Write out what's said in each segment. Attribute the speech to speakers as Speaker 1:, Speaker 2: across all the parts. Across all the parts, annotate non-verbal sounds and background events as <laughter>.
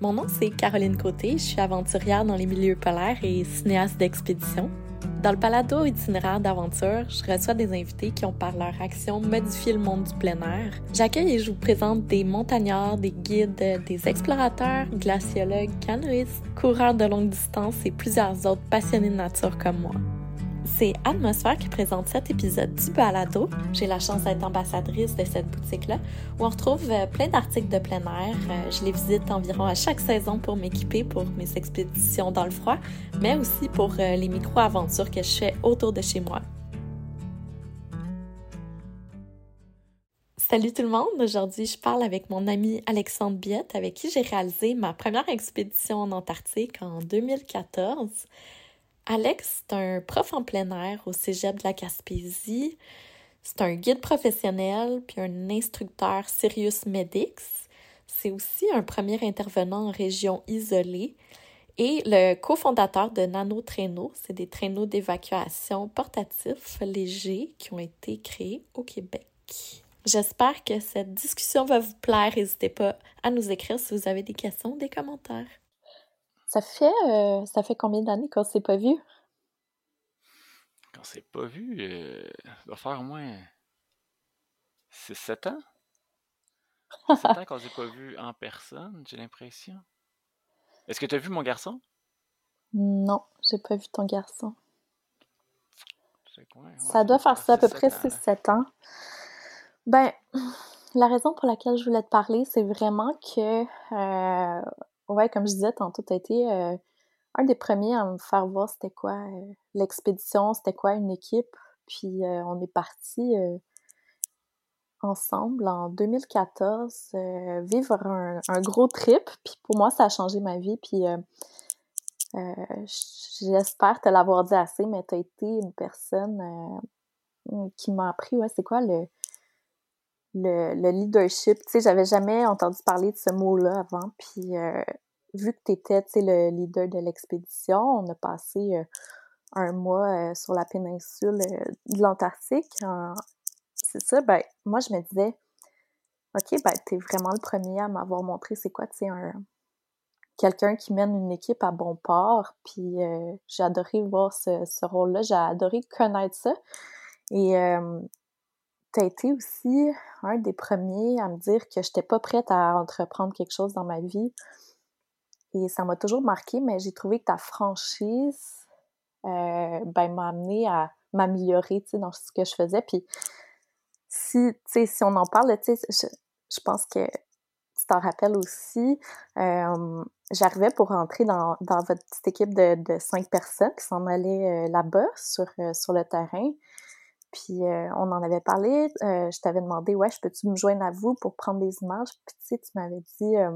Speaker 1: Mon nom, c'est Caroline Côté. Je suis aventurière dans les milieux polaires et cinéaste d'expédition. Dans le palado itinéraire d'aventure, je reçois des invités qui ont par leur action modifié le monde du plein air. J'accueille et je vous présente des montagnards, des guides, des explorateurs, glaciologues, canoïstes, coureurs de longue distance et plusieurs autres passionnés de nature comme moi. C'est Atmosphère qui présente cet épisode du balado. J'ai la chance d'être ambassadrice de cette boutique-là où on retrouve euh, plein d'articles de plein air. Euh, je les visite environ à chaque saison pour m'équiper pour mes expéditions dans le froid, mais aussi pour euh, les micro-aventures que je fais autour de chez moi. Salut tout le monde! Aujourd'hui, je parle avec mon ami Alexandre Biette avec qui j'ai réalisé ma première expédition en Antarctique en 2014. Alex, c'est un prof en plein air au cégep de la Gaspésie. C'est un guide professionnel puis un instructeur Sirius Medix. C'est aussi un premier intervenant en région isolée et le cofondateur de Nano Traîneaux. C'est des traîneaux d'évacuation portatifs légers qui ont été créés au Québec. J'espère que cette discussion va vous plaire. N'hésitez pas à nous écrire si vous avez des questions des commentaires. Ça fait, euh, ça fait combien d'années qu'on s'est pas vu?
Speaker 2: Qu'on s'est pas vu, euh, ça va faire au moins 6-7 ans. <laughs> 7 ans qu'on s'est pas vu en personne, j'ai l'impression. Est-ce que tu as vu mon garçon?
Speaker 1: Non, j'ai pas vu ton garçon. ça doit faire ça à peu près 6-7 ans. Ben, la raison pour laquelle je voulais te parler, c'est vraiment que euh, ouais, comme je disais tantôt, tu été euh, un des premiers à me faire voir c'était quoi euh, l'expédition, c'était quoi une équipe. Puis euh, on est parti ensemble en 2014 vivre un, gros trip. Puis pour moi, ça a changé ma vie. Puis j'espère te l'avoir dit assez, mais tu as été une personne qui m'a appris, ouais, c'est quoi le, le, leadership. Tu sais, j'avais jamais entendu parler de ce mot-là avant. Puis, euh, vu que tu étais, le leader de l'expédition, on a passé euh, un mois euh, sur la péninsule de l'Antarctique. C'est ça, ben, moi, je me disais, OK, ben, t'es vraiment le premier à m'avoir montré c'est quoi, tu sais, un quelqu'un qui mène une équipe à bon port. Puis, j'ai adoré voir ce, ce rôle-là. J'ai adoré connaître ça. Et tu as été aussi un des premiers à me dire que je n'étais pas prête à entreprendre quelque chose dans ma vie. Et ça m'a toujours marqué, mais j'ai trouvé que ta franchise euh, ben, m'a amené à m'améliorer dans ce que je faisais. Puis si, si on en parle, je, je pense que tu t'en rappelles aussi, euh, j'arrivais pour rentrer dans, votre petite équipe de, cinq personnes qui s'en allaient euh, là-bas sur, sur le terrain. Puis euh, on en avait parlé. Euh, je t'avais demandé, ouais, je peux-tu me joindre à vous pour prendre des images? Puis tu sais, tu m'avais dit, euh,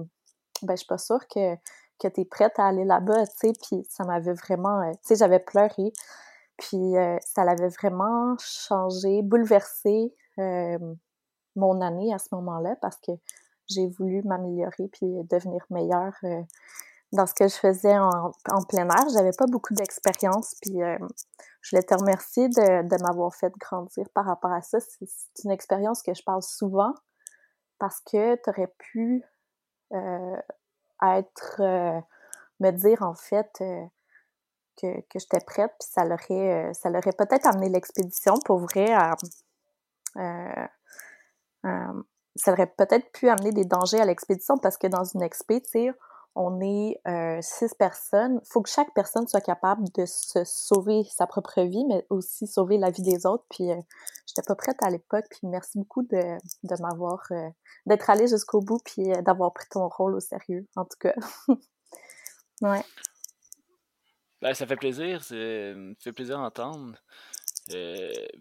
Speaker 1: ben, je suis pas sûre que, que tu es prête à aller là-bas, tu sais. Puis ça m'avait vraiment, tu sais, j'avais pleuré. Puis ça l'avait vraiment changé, bouleversé mon année à ce moment-là parce que j'ai voulu m'améliorer puis devenir meilleure dans ce que je faisais en, plein air. J'avais pas beaucoup d'expérience, puis euh, je voulais te remercier de, m'avoir fait grandir par rapport à ça. C'est une expérience que je parle souvent parce que tu aurais pu euh, être, euh, me dire en fait que, que j'étais prête, puis ça l'aurait, ça peut-être amené l'expédition pour vrai à, ça aurait peut-être pu amener des dangers à l'expédition parce que dans une expé, tu sais, on est euh, six personnes. Il faut que chaque personne soit capable de se sauver sa propre vie, mais aussi sauver la vie des autres. Puis, euh, j'étais pas prête à l'époque. Puis, merci beaucoup de, de m'avoir, euh, d'être allée jusqu'au bout, puis d'avoir pris ton rôle au sérieux, en tout cas. <laughs> ouais.
Speaker 2: Ben, ça fait plaisir. Ça fait plaisir d'entendre.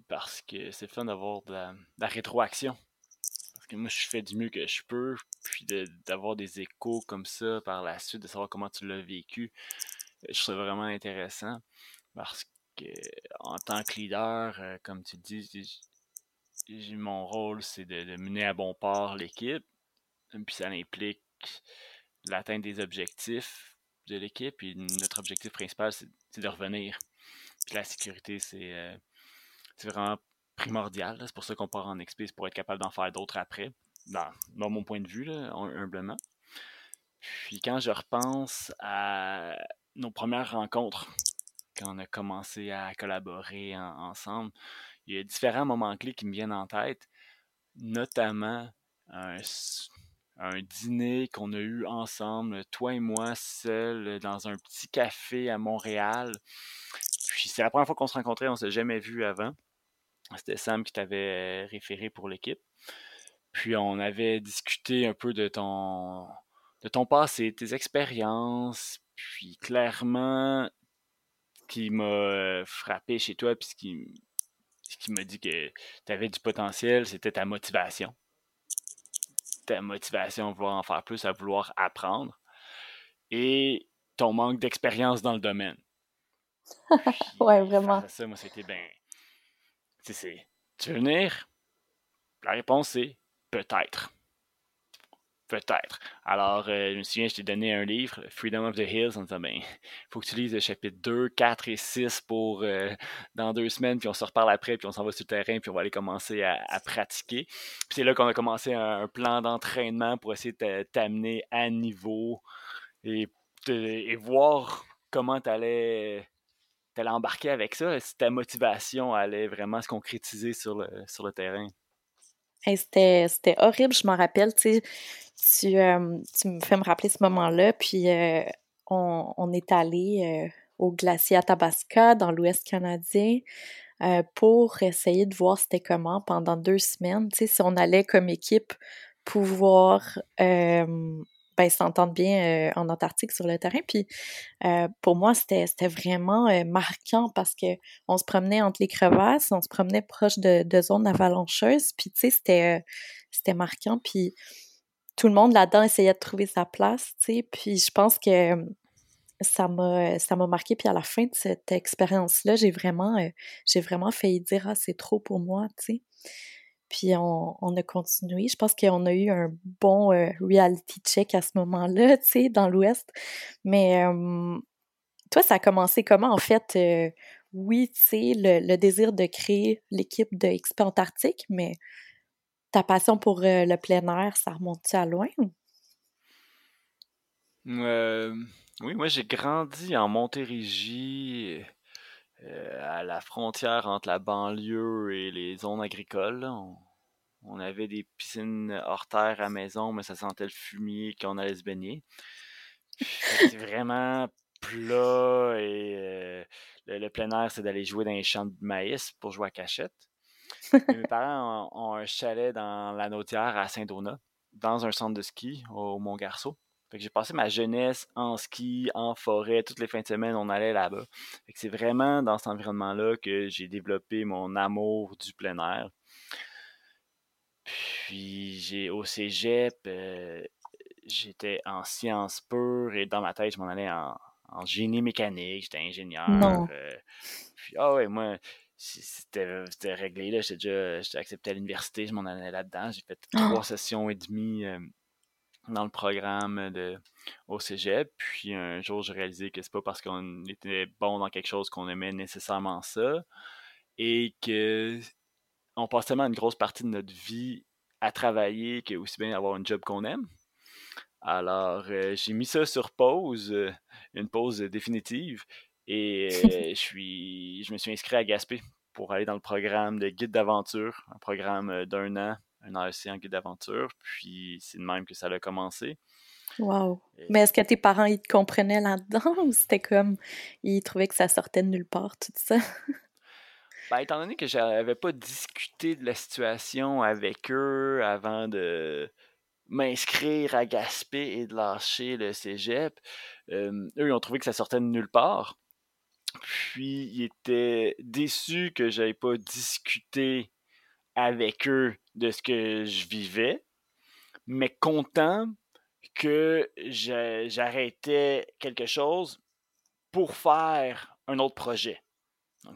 Speaker 2: parce que c'est fun d'avoir de la rétroaction moi, je fais du mieux que je peux, puis d'avoir des échos comme ça par la suite, de savoir comment tu l'as vécu, euh, je trouve vraiment intéressant parce que en tant que leader, euh, comme tu dis, mon rôle, c'est de, mener à bon port l'équipe, puis ça implique l'atteinte des objectifs de l'équipe, et notre objectif principal, c'est de revenir. Puis la sécurité, c'est euh, vraiment primordial. C'est pour ça qu'on part en XP, pour être capable d'en faire d'autres après, dans, mon point de vue, humblement. Puis quand je repense à nos premières rencontres, quand on a commencé à collaborer ensemble, il y a différents moments clés qui me viennent en tête, notamment un, un dîner qu'on a eu ensemble, toi et moi, seuls, dans un petit café à Montréal. Puis c'est la première fois qu'on se rencontrait, on ne s'est jamais vu avant. C'était Sam qui t'avait référé pour l'équipe. Puis on avait discuté un peu de ton, de ton passé, tes expériences. Puis clairement, ce qui m'a frappé chez toi, puis ce qui, ce qui m'a dit que tu avais du potentiel, c'était ta motivation ta motivation à vouloir en faire plus, à vouloir apprendre, et ton manque d'expérience dans le domaine. <laughs>
Speaker 1: ouais, vraiment.
Speaker 2: Ça, moi, c'était bien. Sais, tu veux venir? La réponse est peut-être. Peut-être. Alors, euh, je me souviens, je t'ai donné un livre, Freedom of the Hills, en disant, ben, faut que tu lises le chapitre 2, 4 et 6 pour euh, dans deux semaines, puis on se reparle après, puis on s'en va sur le terrain, puis on va aller commencer à, pratiquer. Puis c'est là qu'on a commencé un, plan d'entraînement pour essayer de t'amener à niveau et, et voir comment tu allais, embarquer avec ça, si ta motivation allait vraiment se concrétiser sur le, terrain?
Speaker 1: c'était horrible, je m'en rappelle, tu sais tu, me fais me rappeler ce moment-là, puis on, est allé au glacier Athabasca, dans l'Ouest canadien, pour essayer de voir c'était comment pendant deux semaines, si on allait comme équipe pouvoir ben, s'entendre bien en Antarctique sur le terrain. Puis pour moi, c'était vraiment marquant parce que on se promenait entre les crevasses, on se promenait proche de, zones avalancheuses, puis tu sais, c'était marquant. Puis tout le monde là-dedans essayait de trouver sa place, tu sais. Puis je pense que ça m'a ça m'a marqué. Puis à la fin de cette expérience-là, j'ai vraiment euh, j'ai vraiment failli dire ah c'est trop pour moi, tu sais. Puis on, a continué. Je pense qu'on a eu un bon euh, reality check à ce moment-là, <laughs> tu sais, dans l'Ouest. Mais toi, ça a commencé comment en fait? Euh, oui, tu sais, le, le, désir de créer l'équipe de XP Antarctique, mais ta passion pour euh, le plein air, ça remonte-tu à loin?
Speaker 2: Euh, oui, moi j'ai grandi en Montérégie, euh, à la frontière entre la banlieue et les zones agricoles. On, avait des piscines hors terre à maison, mais ça sentait le fumier quand on allait se baigner. C'est vraiment plat et le, plein air, c'est d'aller jouer dans les champs de maïs pour jouer à cachette mes parents ont, un chalet dans la Nautière à Saint-Donat, dans un centre de ski au Mont-Garceau. J'ai passé ma jeunesse en ski, en forêt, toutes les fins de semaine, on allait là-bas. c'est vraiment dans cet environnement-là que j'ai développé mon amour du plein air. Puis j'ai au cégep, euh, j'étais en sciences pures et dans ma tête, je m'en allais en, génie mécanique, j'étais ingénieur. Euh, puis, ah ouais, moi, c'était réglé. Là. J'étais déjà accepté à l'université, je m'en allais là-dedans. J'ai fait ah! trois sessions et demie euh, dans le programme de, au cégep. Puis un jour, j'ai réalisé que c'est pas parce qu'on était bon dans quelque chose qu'on aimait nécessairement ça. Et que on passe tellement une grosse partie de notre vie à travailler que aussi bien avoir un job qu'on aime. Alors, euh, j'ai mis ça sur pause, euh, une pause définitive. Et <laughs> je, suis, je me suis inscrit à Gaspé pour aller dans le programme de guide d'aventure, un programme d'un an, un AEC en guide d'aventure. Puis c'est de même que ça a commencé.
Speaker 1: Wow. Mais est-ce que tes parents, ils te comprenaient là-dedans <laughs> ou c'était comme, ils trouvaient que ça sortait de nulle part, tout ça?
Speaker 2: Ben, étant donné que j'avais pas discuté de la situation avec eux avant de m'inscrire à Gaspé et de lâcher le cégep, eux, ils ont trouvé que ça sortait de nulle part. Puis, ils étaient déçus que j'avais pas discuté avec eux de ce que je vivais, mais contents que j'arrêtais quelque chose pour faire un autre projet.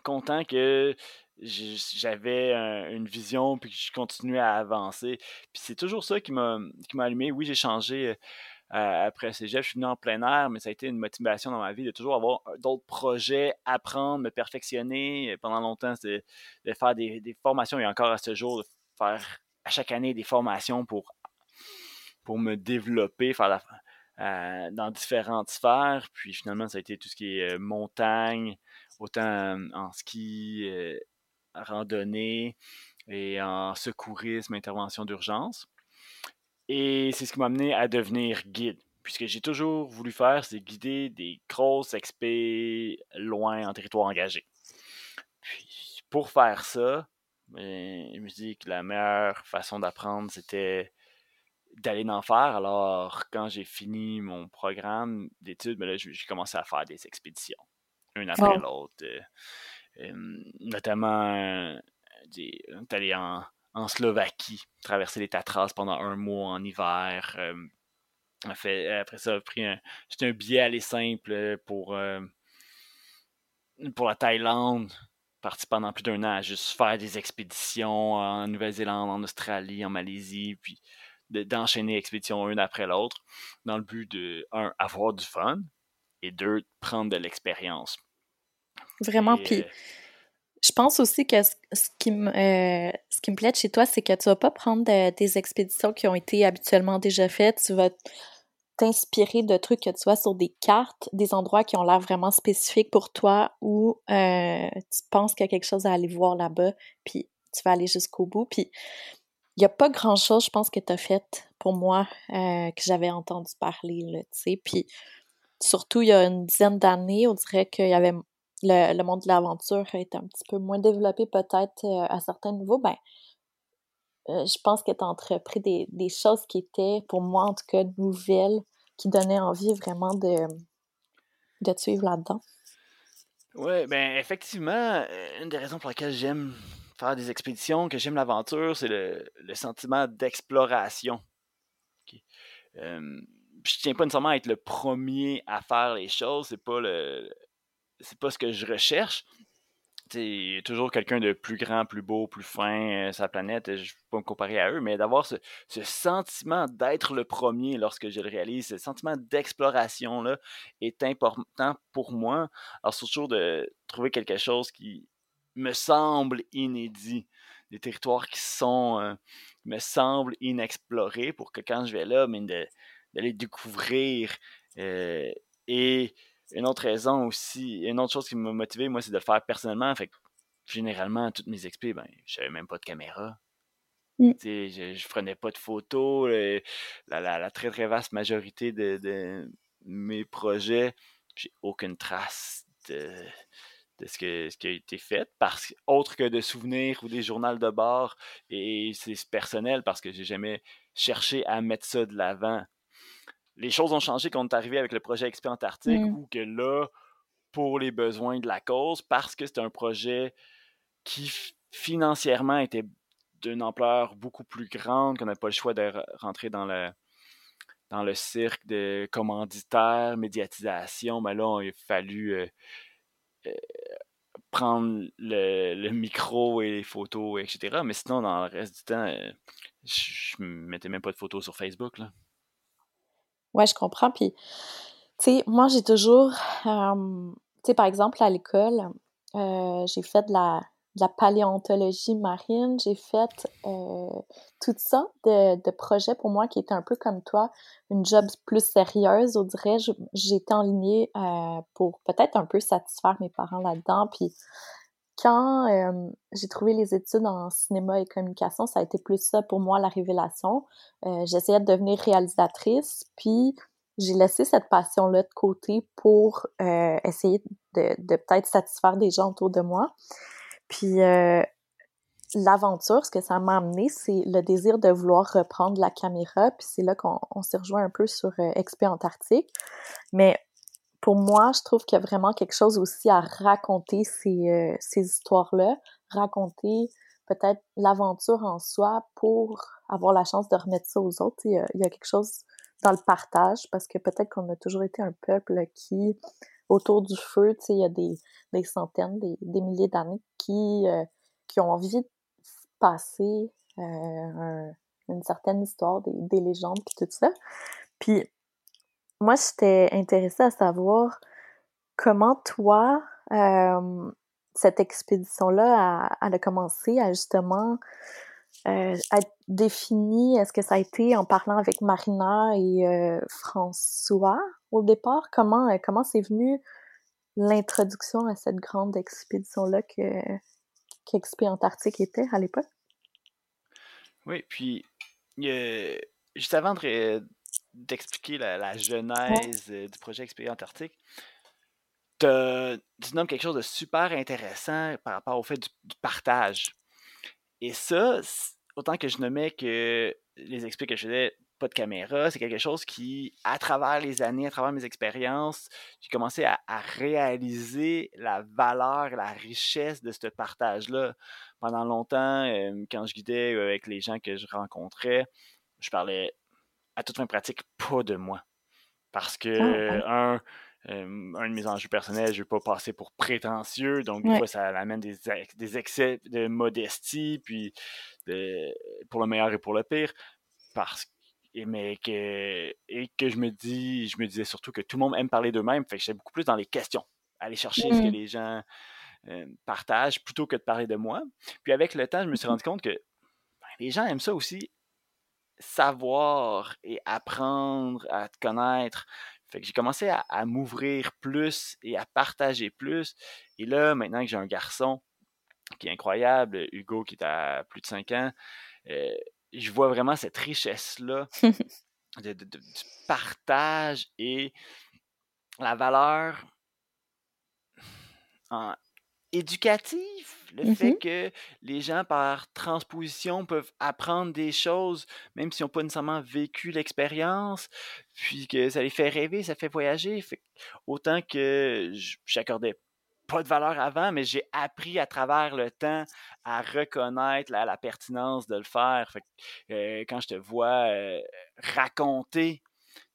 Speaker 2: content que j'avais une vision puis que je continuais à avancer. Puis c'est toujours ça qui m'a allumé. Oui, j'ai changé après cégep, je suis venu en plein air, mais ça a été une motivation dans ma vie de toujours avoir euh, d'autres projets, apprendre, me perfectionner. Pendant longtemps, c'était de faire des, formations et encore à ce jour, de faire à chaque année des formations pour, pour me développer, faire dans différentes sphères. Puis finalement, ça a été tout ce qui est montagne, autant en ski, randonnée et en secourisme, intervention d'urgence. Et c'est ce qui m'a amené à devenir guide. Puisque j'ai toujours voulu faire, c'est guider des grosses expés loin en territoire engagé. Puis pour faire ça, ben, je me dis que la meilleure façon d'apprendre, c'était d'aller en faire. Alors, quand j'ai fini mon programme d'études, ben j'ai commencé à faire des expéditions, une après l'autre. Euh, euh, notamment, euh, d'aller en, en Slovaquie, traverser les Tatras pendant un mois en hiver. fait, après ça, pris un, un billet aller simple pour, pour la Thaïlande. Parti pendant plus d'un an à juste faire des expéditions en Nouvelle-Zélande, en Australie, en Malaisie, puis d'enchaîner expéditions une après l'autre, dans le but de, un, avoir du fun, et deux, prendre de l'expérience.
Speaker 1: Vraiment, puis je pense aussi que ce, qui me, euh, ce qui me plaît de chez toi, c'est que tu vas pas prendre des expéditions qui ont été habituellement déjà faites. Tu vas t'inspirer de trucs que tu vois sur des cartes, des endroits qui ont l'air vraiment spécifiques pour toi ou euh, tu penses qu'il y a quelque chose à aller voir là-bas, puis tu vas aller jusqu'au bout. Puis il n'y a pas grand-chose, je pense, que tu as fait pour moi euh, que j'avais entendu parler, tu sais. Puis surtout, il y a une dizaine d'années, on dirait qu'il y avait le, monde de l'aventure est un petit peu moins développé peut-être euh, à certains niveaux, ben, euh, je pense que tu as entrepris des, choses qui étaient, pour moi en tout cas, nouvelles, qui donnaient envie vraiment de, de te suivre là-dedans.
Speaker 2: Oui, ben effectivement, euh, une des raisons pour lesquelles j'aime faire des expéditions, que j'aime l'aventure, c'est le, sentiment d'exploration. je tiens pas nécessairement à être le premier à faire les choses, c'est pas le, c'est pas ce que je recherche. A toujours quelqu'un de plus grand, plus beau, plus fin, euh, sa planète, je ne peux pas me comparer à eux, mais d'avoir ce, sentiment d'être le premier lorsque je le réalise, ce sentiment d'exploration-là est important pour moi. Alors, c'est toujours de trouver quelque chose qui me semble inédit, des territoires qui sont, euh, me semblent inexplorés pour que quand je vais là, de, les découvrir euh, et une autre raison aussi, une autre chose qui m'a motivé, moi, c'est de le faire personnellement. Fait que, généralement, toutes mes expés, ben, je n'avais même pas de caméra. Mm. Je, je prenais pas de photos. La, très très vaste majorité de, mes projets, j'ai aucune trace de, ce, que, ce qui a été fait, parce, autre que de souvenirs ou des journaux de bord. Et c'est personnel parce que j'ai jamais cherché à mettre ça de l'avant les choses ont changé quand on est arrivé avec le projet XP Antarctique, mmh. ou que là, pour les besoins de la cause, parce que c'était un projet qui financièrement était d'une ampleur beaucoup plus grande, qu'on n'a pas le choix de rentrer dans le, dans le cirque de commanditaire, médiatisation, mais là, il a fallu euh, euh, prendre le, micro et les photos, etc. Mais sinon, dans le reste du temps, euh, je ne mettais même pas de photos sur Facebook. Là.
Speaker 1: Ouais, je comprends. Puis, tu sais, moi, j'ai toujours, tu sais, par exemple, à l'école, j'ai fait de la, paléontologie marine, j'ai fait euh, toutes sortes de, projets pour moi qui étaient un peu comme toi, une job plus sérieuse, on dirait. J'étais en ligne pour peut-être un peu satisfaire mes parents là-dedans. Puis, quand euh, j'ai trouvé les études en cinéma et communication, ça a été plus ça pour moi la révélation. Euh, j'essayais de devenir réalisatrice, puis j'ai laissé cette passion-là de côté pour euh, essayer de, de peut-être satisfaire des gens autour de moi. Puis l'aventure, ce que ça m'a amené, c'est le désir de vouloir reprendre la caméra. Puis c'est là qu'on s'est rejoint un peu sur XP Antarctique. Mais pour moi, je trouve qu'il y a vraiment quelque chose aussi à raconter ces, euh, ces histoires-là, raconter peut-être l'aventure en soi pour avoir la chance de remettre ça aux autres. Il y a, il y a quelque chose dans le partage parce que peut-être qu'on a toujours été un peuple qui, autour du feu, il y a des, des centaines, des, des milliers d'années qui, euh, qui ont envie de passer euh, une certaine histoire, des, des légendes, puis tout ça. Puis moi, j'étais intéressée à savoir comment toi, cette expédition-là, a, a, commencé à justement euh, être défini? Est-ce que ça a été en parlant avec Marina et euh, François au départ? Comment euh, comment c'est venu l'introduction à cette grande expédition-là que qu'Expé Antarctique était à l'époque?
Speaker 2: Oui, puis juste avant d'expliquer la, genèse du projet Expé Antarctique, tu nommes quelque chose de super intéressant par rapport au fait du partage. Et ça, autant que je nommais que les expos que je faisais, pas de caméra, c'est quelque chose qui, à travers les années, à travers mes expériences, j'ai commencé à, réaliser la valeur, la richesse de ce partage-là. Pendant longtemps, euh, quand je guidais euh, avec les gens que je rencontrais, je parlais à toute fin pratique pas de moi. Parce que, ah, un, un de mes enjeux personnels, je ne veux pas passer pour prétentieux, donc des fois ça amène des, des, excès de modestie, puis pour le meilleur et pour le pire, parce mais que et que je me dis, je me disais surtout que tout le monde aime parler d'eux-mêmes, fait que j'étais beaucoup plus dans les questions, aller chercher ce que les gens partagent plutôt que de parler de moi. Puis avec le temps, je me suis rendu compte que ben, les gens aiment ça aussi savoir et apprendre à te connaître, fait que j'ai commencé à, m'ouvrir plus et à partager plus. Et là, maintenant que j'ai un garçon qui est incroyable, Hugo qui est à plus de 5 ans, euh, je vois vraiment cette richesse-là <laughs> de, du partage et la valeur en, éducatif, le fait mmh que les gens par transposition peuvent apprendre des choses, même s'ils n'ont pas nécessairement vécu l'expérience, puis que ça les fait rêver, ça fait voyager. autant que j'accordais pas de valeur avant, mais j'ai appris à travers le temps à reconnaître la, pertinence de le faire. Euh, quand je te vois euh, raconter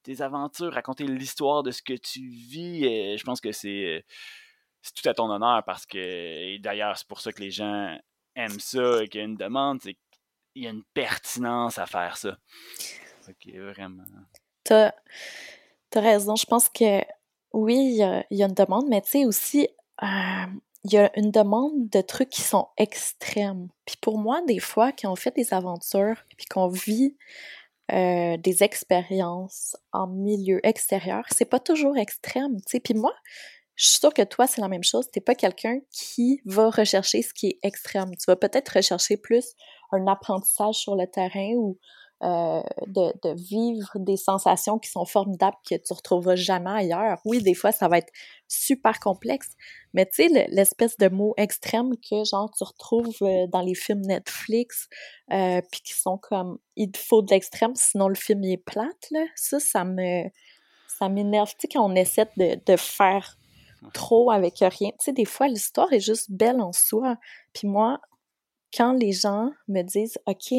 Speaker 2: tes aventures, raconter l'histoire de ce que tu vis, euh, je pense que c'est c'est tout à ton honneur parce que, d'ailleurs, c'est pour ça que les gens aiment ça et qu'il y a une demande, c'est qu'il y a une pertinence à faire ça. Ok, vraiment.
Speaker 1: T'as as raison. Je pense que oui, il y a, une demande, mais tu sais aussi, euh, il y a une demande de trucs qui sont extrêmes. Puis pour moi, des fois, quand on fait des aventures, puis qu'on vit euh, des expériences en milieu extérieur, c'est pas toujours extrême, tu sais. Puis moi, je suis sûre que toi, c'est la même chose. T'es pas quelqu'un qui va rechercher ce qui est extrême. Tu vas peut-être rechercher plus un apprentissage sur le terrain ou euh, de, vivre des sensations qui sont formidables que tu retrouveras jamais ailleurs. Oui, des fois, ça va être super complexe, mais tu sais, l'espèce de mot extrême que, genre, tu retrouves euh, dans les films Netflix, euh, puis qui sont comme, il faut de l'extrême, sinon le film est plate, là. Ça, ça me, ça m'énerve, tu sais, quand on essaie de, de faire trop avec rien. Tu sais, des fois, l'histoire est juste belle en soi. Puis moi, quand les gens me disent, OK,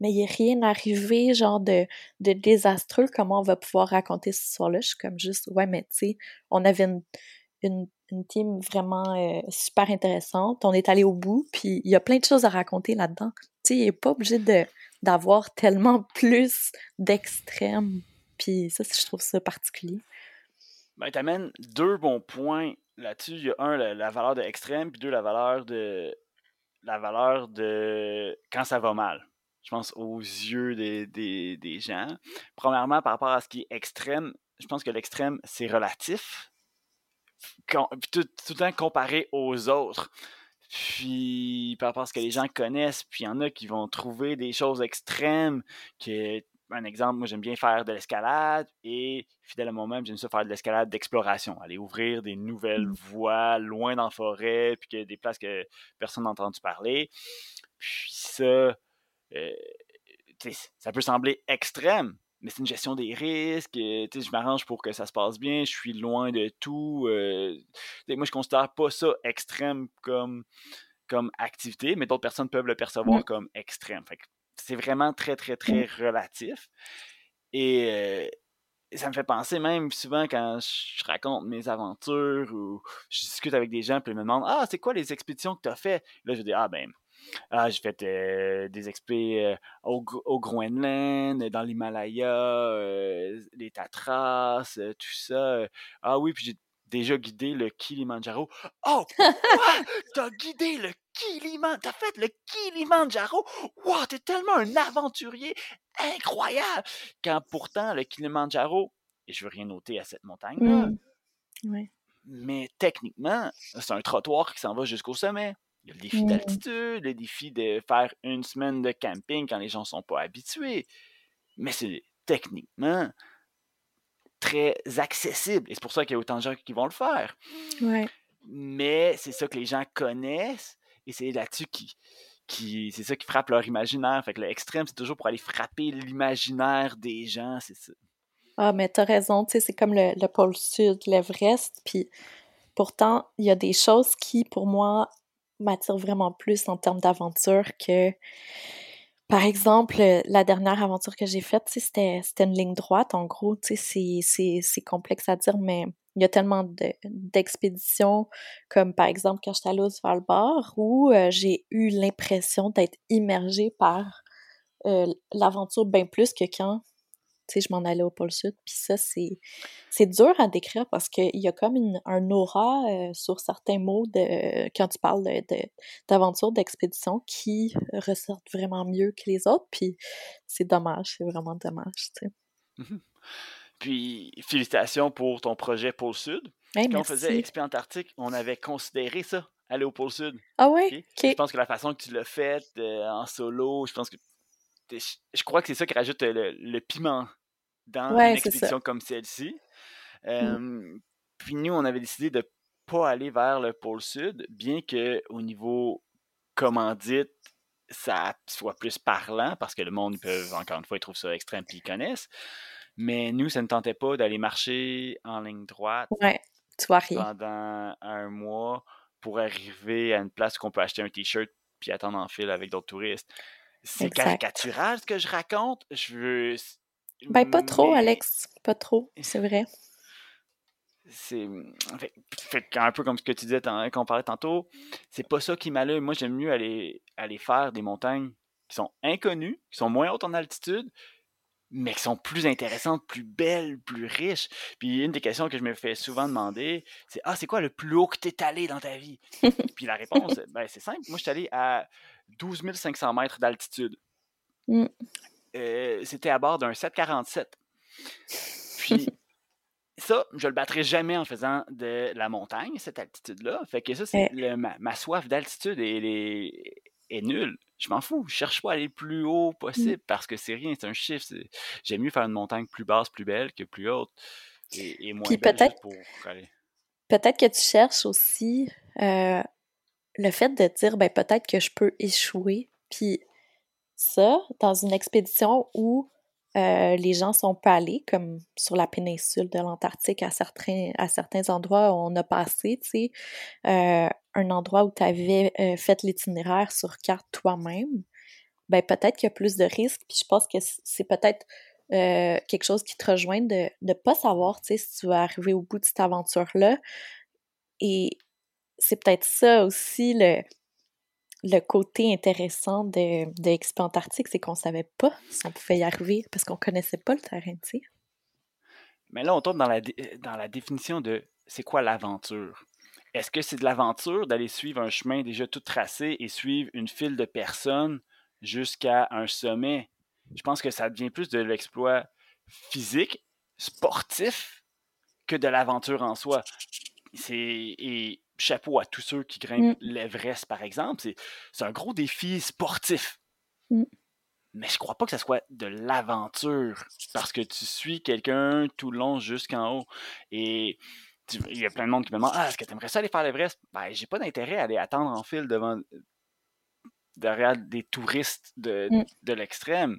Speaker 1: mais il a rien arrivé, genre de, de désastreux, comment on va pouvoir raconter cette histoire-là? Je suis comme juste, ouais, mais tu sais, on avait une, une, une team vraiment euh, super intéressante. On est allé au bout, puis il y a plein de choses à raconter là-dedans. Tu sais, il n'est pas obligé de, d'avoir tellement <laughs> plus d'extrêmes. Puis ça, je trouve ça particulier.
Speaker 2: Ben, tu amènes deux bons points là-dessus. Il y a un, la, valeur de extrême, puis deux, la valeur de la valeur de quand ça va mal. Je pense aux yeux des, des, gens. Premièrement, par rapport à ce qui est extrême, je pense que l'extrême, c'est relatif. tout, tout le temps comparé aux autres. Puis par rapport à ce que les gens connaissent, puis il y en a qui vont trouver des choses extrêmes que un exemple, moi j'aime bien faire de l'escalade et fidèle à moi-même, j'aime ça faire de l'escalade d'exploration, aller ouvrir des nouvelles mmh. voies loin dans la forêt, puis que des places que personne n'a entendu parler. Puis ça, euh, ça peut sembler extrême, mais c'est une gestion des risques. je m'arrange pour que ça se passe bien, je suis loin de tout. Euh, moi, je considère pas ça extrême comme, comme activité, mais d'autres personnes peuvent le percevoir mmh. comme extrême. Fait c'est vraiment très, très, très mmh. relatif. Et ça me fait penser même souvent quand je raconte mes aventures ou je discute avec des gens puis ils me demandent Ah, c'est quoi les expéditions que tu as fait? Là, je dis Ah, ben, ah, j'ai fait des expéditions au, Groenland, dans l'Himalaya, les Tatras, tout ça. ah oui, puis j'ai déjà guidé le Kilimanjaro. Oh! <laughs> T'as guidé le Kilimanjaro, t'as fait le Kilimanjaro, wow, t'es tellement un aventurier incroyable. Quand pourtant, le Kilimanjaro, et je veux rien noter à cette montagne-là,
Speaker 1: mmh.
Speaker 2: mais techniquement, c'est un trottoir qui s'en va jusqu'au sommet. Il y a le défi mmh. d'altitude, le défi de faire une semaine de camping quand les gens ne sont pas habitués. Mais c'est techniquement très accessible. Et c'est pour ça qu'il y a autant de gens qui vont le faire. Mais c'est ça que les gens connaissent et c'est là-dessus qui, c'est ça qui frappe leur imaginaire. Fait que l'extrême, c'est toujours pour aller frapper l'imaginaire des gens, c'est ça.
Speaker 1: Ah, mais t'as raison, tu sais, c'est comme le, le, pôle sud, l'Everest, puis pourtant, il y a des choses qui, pour moi, m'attirent vraiment plus en termes d'aventure que, par exemple, la dernière aventure que j'ai faite, c'était, une ligne droite, en gros, c'est complexe à dire, mais il y a tellement d'expéditions, comme par exemple quand j'étais allée au Svalbard, où euh, j'ai eu l'impression d'être immergée par euh, l'aventure bien plus que quand je m'en allais au pôle Sud. Puis ça, c'est, dur à décrire parce qu'il y a comme une, un aura euh, sur certains mots de, quand tu parles de, d'aventure, d'expédition qui ressortent vraiment mieux que les autres. Puis c'est dommage, c'est vraiment dommage, tu sais.
Speaker 2: Puis, félicitations pour ton projet Pôle Sud. Quand on faisait Expi Antarctique, on avait considéré ça, aller au Pôle Sud.
Speaker 1: Ah ouais?
Speaker 2: Je pense que la façon que tu l'as fait euh, en solo, je pense que je crois que c'est ça qui rajoute le, piment dans une expédition comme celle-ci. Mmh. Puis nous, on avait décidé de pas aller vers le pôle sud, bien que au niveau commandite, ça soit plus parlant, parce que le monde peut, encore une fois, ils trouvent ça extrême puis ils connaissent. Mais nous, ça ne tentait pas d'aller marcher en ligne droite pendant un mois pour arriver à une place où on peut acheter un t-shirt puis attendre en file avec d'autres touristes. C'est caricatural ce que je raconte. Je veux.
Speaker 1: Ben, pas trop, Alex. Pas trop, <laughs> c'est vrai.
Speaker 2: C'est. Fait, un peu comme ce que tu disais, qu'on parlait tantôt, c'est pas ça qui m'allume. Moi, j'aime mieux aller, aller faire des montagnes qui sont inconnues, qui sont moins hautes en altitude, mais qui sont plus intéressantes, plus belles, plus riches. Puis une des questions que je me fais souvent demander, c'est Ah, c'est quoi le plus haut que tu es allé dans ta vie? <laughs> Puis la réponse, ben, c'est simple. Moi, je suis allé à 12 500 mètres d'altitude. Mm. Euh, c'était à bord d'un 747. Puis <laughs> ça, je le battrai jamais en faisant de la montagne, cette altitude-là. Fait que ça, c'est ma, soif d'altitude est, est, nulle. Je m'en fous. Je cherche pas à aller le plus haut possible mm. parce que c'est rien, c'est un chiffre. J'aime mieux faire une montagne plus basse, plus belle que plus haute. Et, moins belle pour aller.
Speaker 1: Peut-être que tu cherches aussi euh, le fait de dire, ben peut-être que je peux échouer, puis ça, dans une expédition où euh, les gens sont pas allés, comme sur la péninsule de l'Antarctique, à certains, à certains endroits où on a passé, tu sais, euh, un endroit où tu avais euh, fait l'itinéraire sur carte toi-même, ben peut-être qu'il y a plus de risques, puis je pense que c'est peut-être quelque chose qui te rejoint de ne pas savoir, si tu vas arriver au bout de cette aventure-là. Et c'est peut-être ça aussi le, le côté intéressant de, de Antarctique, c'est qu'on savait pas si on pouvait y arriver parce qu'on connaissait pas le terrain, sais.
Speaker 2: Mais là, on tombe dans la, dans la définition de c'est quoi l'aventure? Est-ce que c'est de l'aventure d'aller suivre un chemin déjà tout tracé et suivre une file de personnes jusqu'à un sommet? Je pense que ça devient plus de l'exploit physique, sportif, que de l'aventure en soi. Et chapeau à tous ceux qui grimpent mmh. l'Everest, par exemple. C'est un gros défi sportif. Mmh. Mais je crois pas que ça soit de l'aventure parce que tu suis quelqu'un tout le long jusqu'en haut. Et il y a plein de monde qui me demande Ah, est-ce que tu aimerais ça aller faire l'Everest? Ben, j'ai pas d'intérêt à aller attendre en file devant derrière des touristes de, mmh. de l'extrême.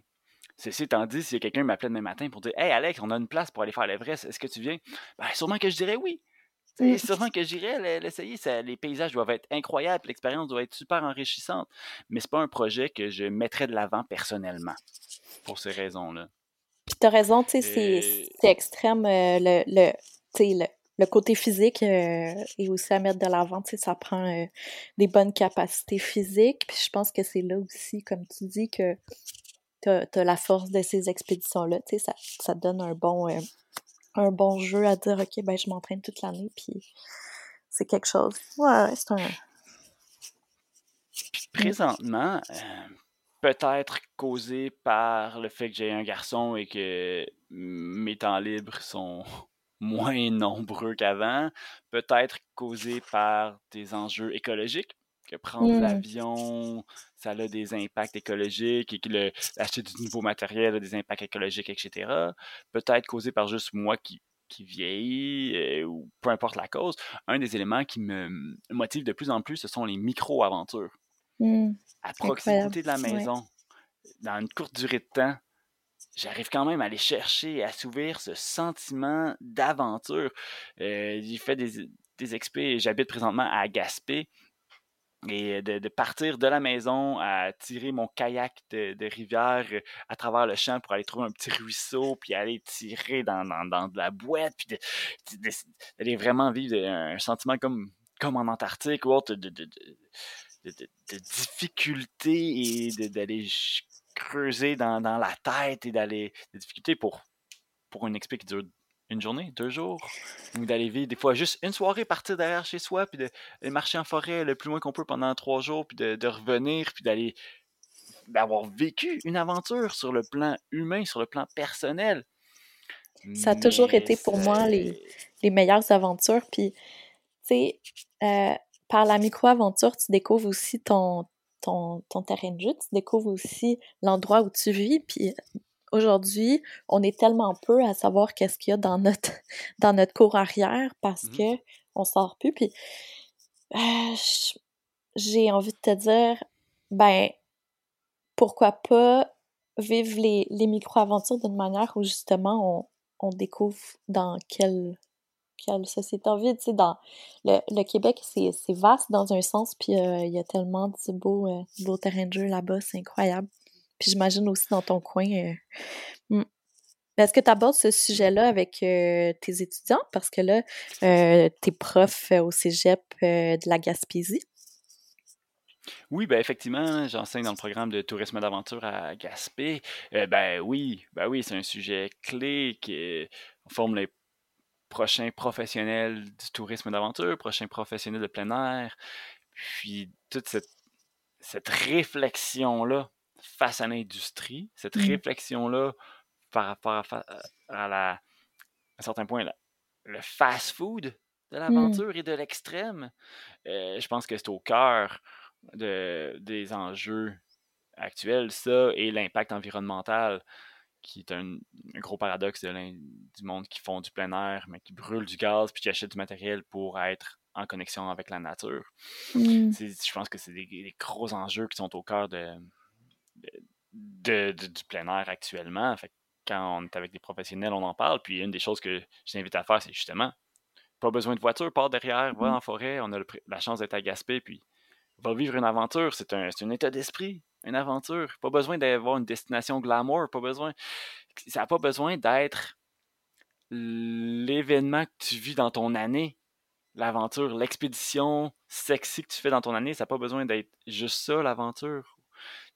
Speaker 2: Ceci étant dit, si quelqu'un m'appelait demain matin pour dire Hey Alex, on a une place pour aller faire l'Everest, est-ce que tu viens? Ben, sûrement que je dirais oui. C'est sûrement que j'irais l'essayer. Les paysages doivent être incroyables, l'expérience doit être super enrichissante. Mais c'est pas un projet que je mettrais de l'avant personnellement, pour ces raisons-là.
Speaker 1: Puis t'as raison, tu sais, c'est extrême. Euh, le, le, le, côté physique euh, est aussi à mettre de l'avant. Tu ça prend euh, des bonnes capacités physiques. Puis je pense que c'est là aussi, comme tu dis, que t'as as la force de ces expéditions-là. Tu ça, ça donne un bon un bon jeu à dire, OK, ben, je m'entraîne toute l'année, puis c'est quelque chose. Ouais, c'est un.
Speaker 2: présentement, peut-être causé par le fait que j'ai un garçon et que mes temps libres sont moins <laughs> nombreux qu'avant, peut-être causé par des enjeux écologiques, que prendre
Speaker 1: Mmh.
Speaker 2: l'avion, ça a des impacts écologiques et que le, acheter du nouveau matériel a des impacts écologiques, etc. Peut-être causé par juste moi qui, qui vieillit euh, ou peu importe la cause. Un des éléments qui me motive de plus en plus, ce sont les micro-aventures.
Speaker 1: Mmh.
Speaker 2: À proximité de la maison, dans une courte durée de temps, j'arrive quand même à aller chercher et assouvir ce sentiment d'aventure. Euh, j'ai fait des, des expés, j'habite présentement à Gaspé, et de, partir de la maison à tirer mon kayak de, rivière euh, à travers le champ pour aller trouver un petit ruisseau, puis aller tirer dans, dans, de la boîte, puis d'aller vraiment vivre un sentiment comme, comme en Antarctique ou autre de, de, difficulté et d'aller creuser dans, la tête et d'aller. des difficultés pour, pour une expé qui dure une journée, deux jours, ou d'aller vivre des fois juste une soirée, partir derrière chez soi, puis de, marcher en forêt le plus loin qu'on peut pendant trois jours, puis de, revenir, puis d'aller d'avoir vécu une aventure sur le plan humain, sur le plan personnel.
Speaker 1: Ça a toujours été pour moi les, les meilleures aventures. Puis, tu sais, euh, par la micro-aventure, tu découvres aussi ton, ton, ton terrain de jeu, tu découvres aussi l'endroit où tu vis. Puis, aujourd'hui, on est tellement peu à savoir qu'est-ce qu'il y a dans notre, <laughs> dans notre cour arrière parce mmh que on sort plus. Puis euh, j'ai envie de te dire, ben, pourquoi pas vivre les, les micro-aventures d'une manière où justement on, on découvre dans quelle, société on vit. Tu sais, dans le, le Québec, c'est vaste dans un sens, puis euh, il y a tellement de beaux, euh, beaux terrains de jeu là-bas, c'est incroyable. Puis j'imagine aussi dans ton coin. Euh, hmm. Est-ce que tu abordes ce sujet-là avec tes étudiants? Parce que là, euh, tu es prof au cégep de la Gaspésie?
Speaker 2: Oui, ben effectivement, j'enseigne dans le programme de tourisme d'aventure à Gaspé. ben oui, ben oui, c'est un sujet clé qui forme les prochains professionnels du tourisme d'aventure, prochains professionnels de plein air. Puis toute cette, cette réflexion-là face à l'industrie, cette mmh. réflexion-là par rapport à, la, à un certain point, le fast-food de mmh. l'aventure et de l'extrême, euh, je pense que c'est au cœur de, des enjeux actuels, ça, et l'impact environnemental, qui est un, gros paradoxe du monde qui font du plein air, mais qui brûle du gaz, puis qui achètent du matériel pour être en connexion avec la nature. Mmh. Je pense que c'est des, gros enjeux qui sont au cœur de, de, du plein air actuellement. Fait quand on est avec des professionnels, on en parle. Puis une des choses que je t'invite à faire, c'est justement pas besoin de voiture, part derrière, va mmh. en forêt, on a la chance d'être à Gaspé, puis va vivre une aventure. C'est un, un, état d'esprit, une aventure. Pas besoin d'avoir une destination glamour, pas besoin. Ça n'a pas besoin d'être l'événement que tu vis dans ton année. L'aventure, l'expédition sexy que tu fais dans ton année, ça n'a pas besoin d'être juste ça, l'aventure.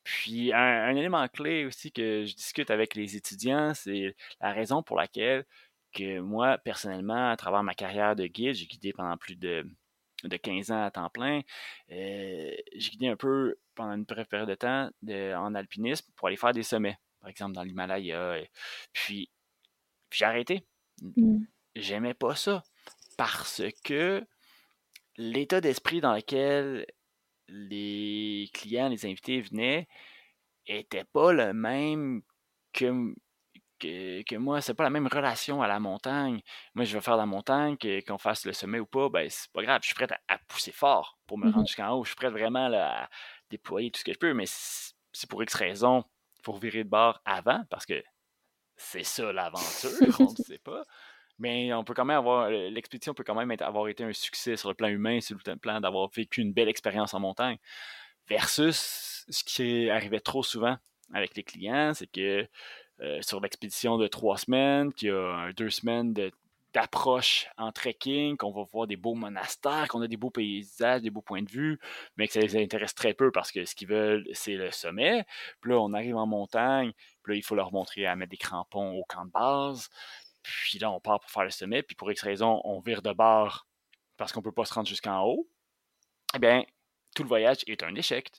Speaker 2: Puis un, élément clé aussi que je discute avec les étudiants, c'est la raison pour laquelle que moi, personnellement, à travers ma carrière de guide, j'ai guidé pendant plus de, de 15 ans à temps plein. Euh, j'ai guidé un peu pendant une brève période de temps en alpinisme pour aller faire des sommets, par exemple dans l'Himalaya. Puis, j'ai arrêté. Mmh. J'aimais pas ça parce que l'état d'esprit dans lequel les clients, les invités venaient, n'était pas le même que, que, que moi. C'est pas la même relation à la montagne. Moi, je veux faire la montagne, qu'on fasse le sommet ou pas, ben c'est pas grave. Je suis prêt à, pousser fort pour me mmh rendre jusqu'en haut. Je suis prêt vraiment à déployer tout ce que je peux, mais si pour X raison, il faut revirer de bord avant, parce que c'est ça l'aventure, on ne <laughs> sait pas. Mais on peut quand même avoir. L'expédition peut quand même avoir été un succès sur le plan humain, sur le plan d'avoir vécu une belle expérience en montagne. Versus ce qui arrivait trop souvent avec les clients, c'est que euh, sur l'expédition de trois semaines, qu'il y a deux semaines d'approche en trekking, qu'on va voir des beaux monastères, qu'on a des beaux paysages, des beaux points de vue, mais que ça les intéresse très peu parce que ce qu'ils veulent, c'est le sommet. Puis là, on arrive en montagne, puis là, il faut leur montrer à mettre des crampons au camp de base. Puis là, on part pour faire le sommet, puis pour X raison, on vire de bord parce qu'on ne peut pas se rendre jusqu'en haut. Eh bien, tout le voyage est un échec.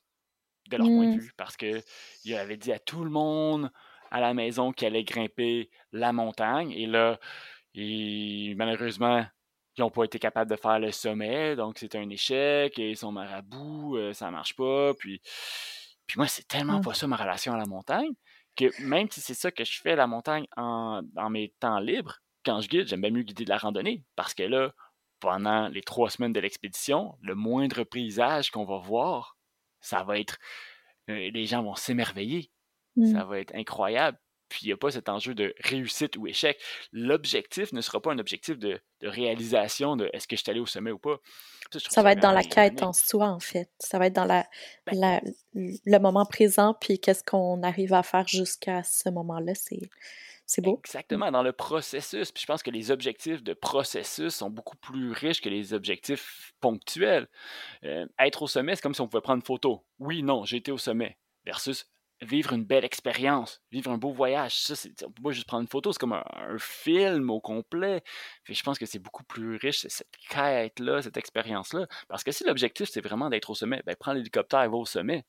Speaker 2: de leur point de
Speaker 1: Mmh.
Speaker 2: vue, parce qu'il avait dit à tout le monde à la maison qu'il allait grimper la montagne. Et là, malheureusement, ils n'ont pas été capables de faire le sommet, donc c'est un échec, et son marabout, euh, ça marche pas. Puis, puis moi, c'est tellement pas ça ma relation à la montagne, que même si c'est ça que je fais la montagne en, dans mes temps libres, quand je guide, j'aime bien mieux guider de la randonnée, parce que là, pendant les trois semaines de l'expédition, le moindre paysage qu'on va voir, ça va être. euh, les gens vont s'émerveiller.
Speaker 1: Mmh.
Speaker 2: Ça va être incroyable. Puis il n'y a pas cet enjeu de réussite ou échec. L'objectif ne sera pas un objectif de, de réalisation de est-ce que je suis allé au sommet ou pas.
Speaker 1: Ça, va être dans la quête en soi, en fait. Ça va être dans la,
Speaker 2: Ben-
Speaker 1: la- le moment présent, puis qu'est-ce qu'on arrive à faire jusqu'à ce moment-là. C'est c'est beau.
Speaker 2: Exactement, dans le processus. Puis je pense que les objectifs de processus sont beaucoup plus riches que les objectifs ponctuels. Euh, être au sommet, c'est comme si on pouvait prendre une photo. Oui, non, j'ai été au sommet. Versus vivre une belle expérience, vivre un beau voyage. Ça, c'est, on peut pas juste prendre une photo, c'est comme un, film au complet. Je pense que c'est beaucoup plus riche, cette quête-là, cette expérience-là. Parce que si l'objectif, c'est vraiment d'être au sommet, ben prends l'hélicoptère et va au sommet.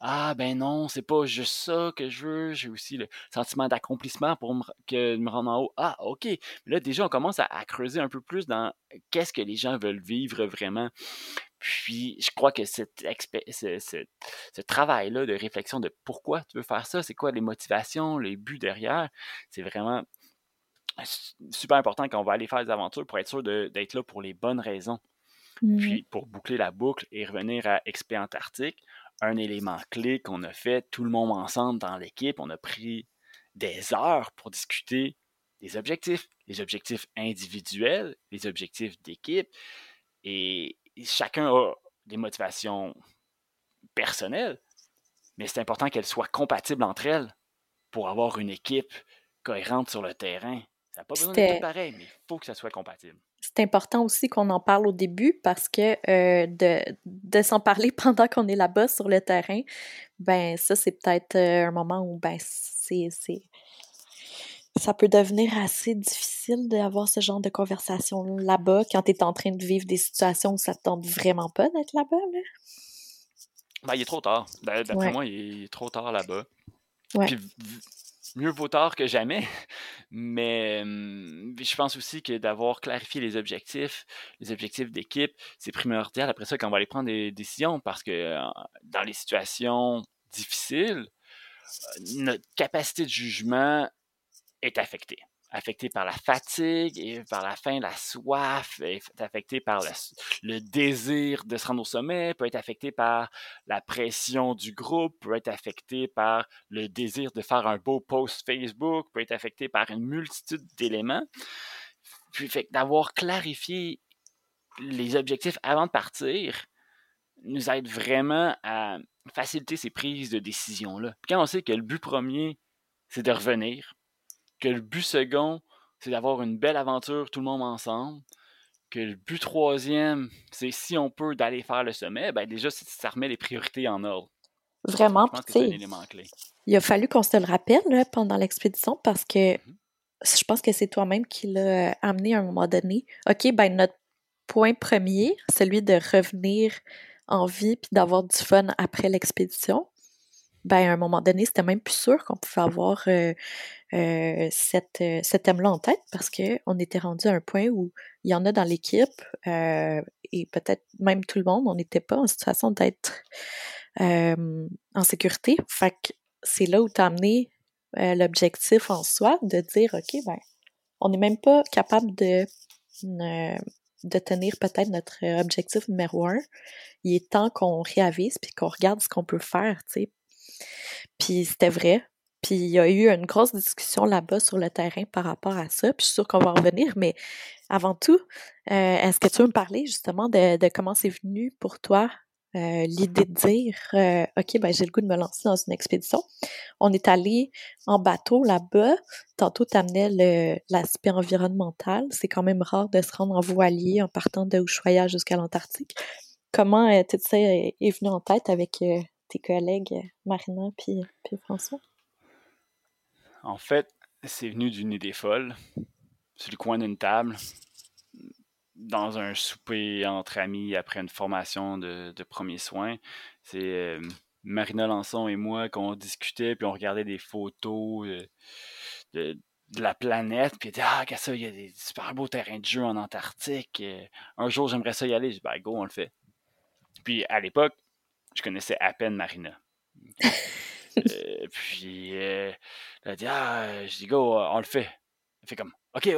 Speaker 2: Ah ben non, c'est pas juste ça que je veux, j'ai aussi le sentiment d'accomplissement pour me, que, me rendre en haut. Ah, ok. Là, déjà, on commence à creuser un peu plus dans qu'est-ce que les gens veulent vivre vraiment. Puis, je crois que cette ce, ce- ce travail-là de réflexion de pourquoi tu veux faire ça, c'est quoi les motivations, les buts derrière, c'est vraiment super important quand on va aller faire des aventures pour être sûr d'être là pour les bonnes raisons.
Speaker 1: Mhm.
Speaker 2: Puis, pour boucler la boucle et revenir à Expé Antarctique, un élément clé qu'on a fait tout le monde ensemble dans l'équipe, on a pris des heures pour discuter des objectifs, les objectifs individuels, les objectifs d'équipe, et chacun a des motivations personnelles, mais c'est important qu'elles soient compatibles entre elles pour avoir une équipe cohérente sur le terrain. Ça n'a pas besoin d'être pareil, mais il faut que ça soit compatible.
Speaker 1: C'est important aussi qu'on en parle au début parce que euh, de, de s'en parler <laughs> pendant qu'on est là-bas sur le terrain, ben ça, c'est peut-être euh, un moment où ben c'est. Ça peut devenir assez difficile d'avoir ce genre de conversation là-bas quand tu es en train de vivre des situations où ça te tente vraiment pas d'être là-bas. Là?
Speaker 2: Ben, il est trop tard. Ben, D'après
Speaker 1: Ouais.
Speaker 2: moi, il est trop tard là-bas.
Speaker 1: Ouais.
Speaker 2: Puis, v- mieux vaut tard que jamais. <laughs> Mais hum, je pense aussi que d'avoir clarifié les objectifs, les objectifs d'équipe, c'est primordial après ça quand on va aller prendre des décisions parce que euh, dans les situations difficiles, euh, notre capacité de jugement est affectée. Affectée par la fatigue et par la faim, la soif, est affectée par le, désir de se rendre au sommet, peut être affectée par la pression du groupe, peut être affectée par le désir de faire un beau post Facebook, peut être affectée par une multitude d'éléments. Puis d'avoir clarifié les objectifs avant de partir nous aide vraiment à faciliter ces prises de décision-là. Quand on sait que le but premier, c'est de revenir, que le but second, c'est d'avoir une belle aventure tout le monde ensemble, que le but troisième, c'est si on peut d'aller faire le sommet, ben déjà, ça remet les priorités en ordre.
Speaker 1: Vraiment, tu sais,
Speaker 2: élément clé.
Speaker 1: il a fallu qu'on se le rappelle là, pendant l'expédition parce que
Speaker 2: Mhm.
Speaker 1: je pense que c'est toi-même qui l'a euh, amené à un moment donné. OK, ben notre point premier, celui de revenir en vie puis d'avoir du fun après l'expédition, ben à un moment donné, c'était même plus sûr qu'on pouvait avoir euh, euh, cette, euh, ce thème-là en tête parce qu'on était rendu à un point où il y en a dans l'équipe euh, et peut-être même tout le monde, on n'était pas en situation d'être euh, en sécurité. Fait que c'est là où tu as amené euh, l'objectif en soi de dire, OK, ben, on n'est même pas capable de, de tenir peut-être notre objectif numéro un. Il est temps qu'on réavise puis qu'on regarde ce qu'on peut faire, tu sais. Puis c'était vrai. Puis il y a eu une grosse discussion là-bas sur le terrain par rapport à ça. Puis je suis sûre qu'on va en revenir, mais avant tout, euh, est-ce que tu veux me parler justement de, comment c'est venu pour toi euh, l'idée de dire euh, OK, ben j'ai le goût de me lancer dans une expédition. On est allé en bateau là-bas. Tantôt, tu amenais l'aspect environnemental. C'est quand même rare de se rendre en voilier en partant de Ushuaia jusqu'à l'Antarctique. Comment tout ça est, venu en tête avec tes collègues Marina puis, puis François?
Speaker 2: En fait, c'est venu d'une idée folle, sur le coin d'une table, dans un souper entre amis après une formation de, premiers soins. C'est, euh, Marina Lançon et moi, qu'on discutait, puis on regardait des photos de, la planète, puis elle dit Ah, qu'est-ce ça, il y a des super beaux terrains de jeu en Antarctique. Un jour, j'aimerais ça y aller. Je dis Ben, go, on le fait. Puis à l'époque, je connaissais à peine Marina. <laughs> Euh, puis elle a dit Ah, je dis go, on le fait. Elle fait comme Ok,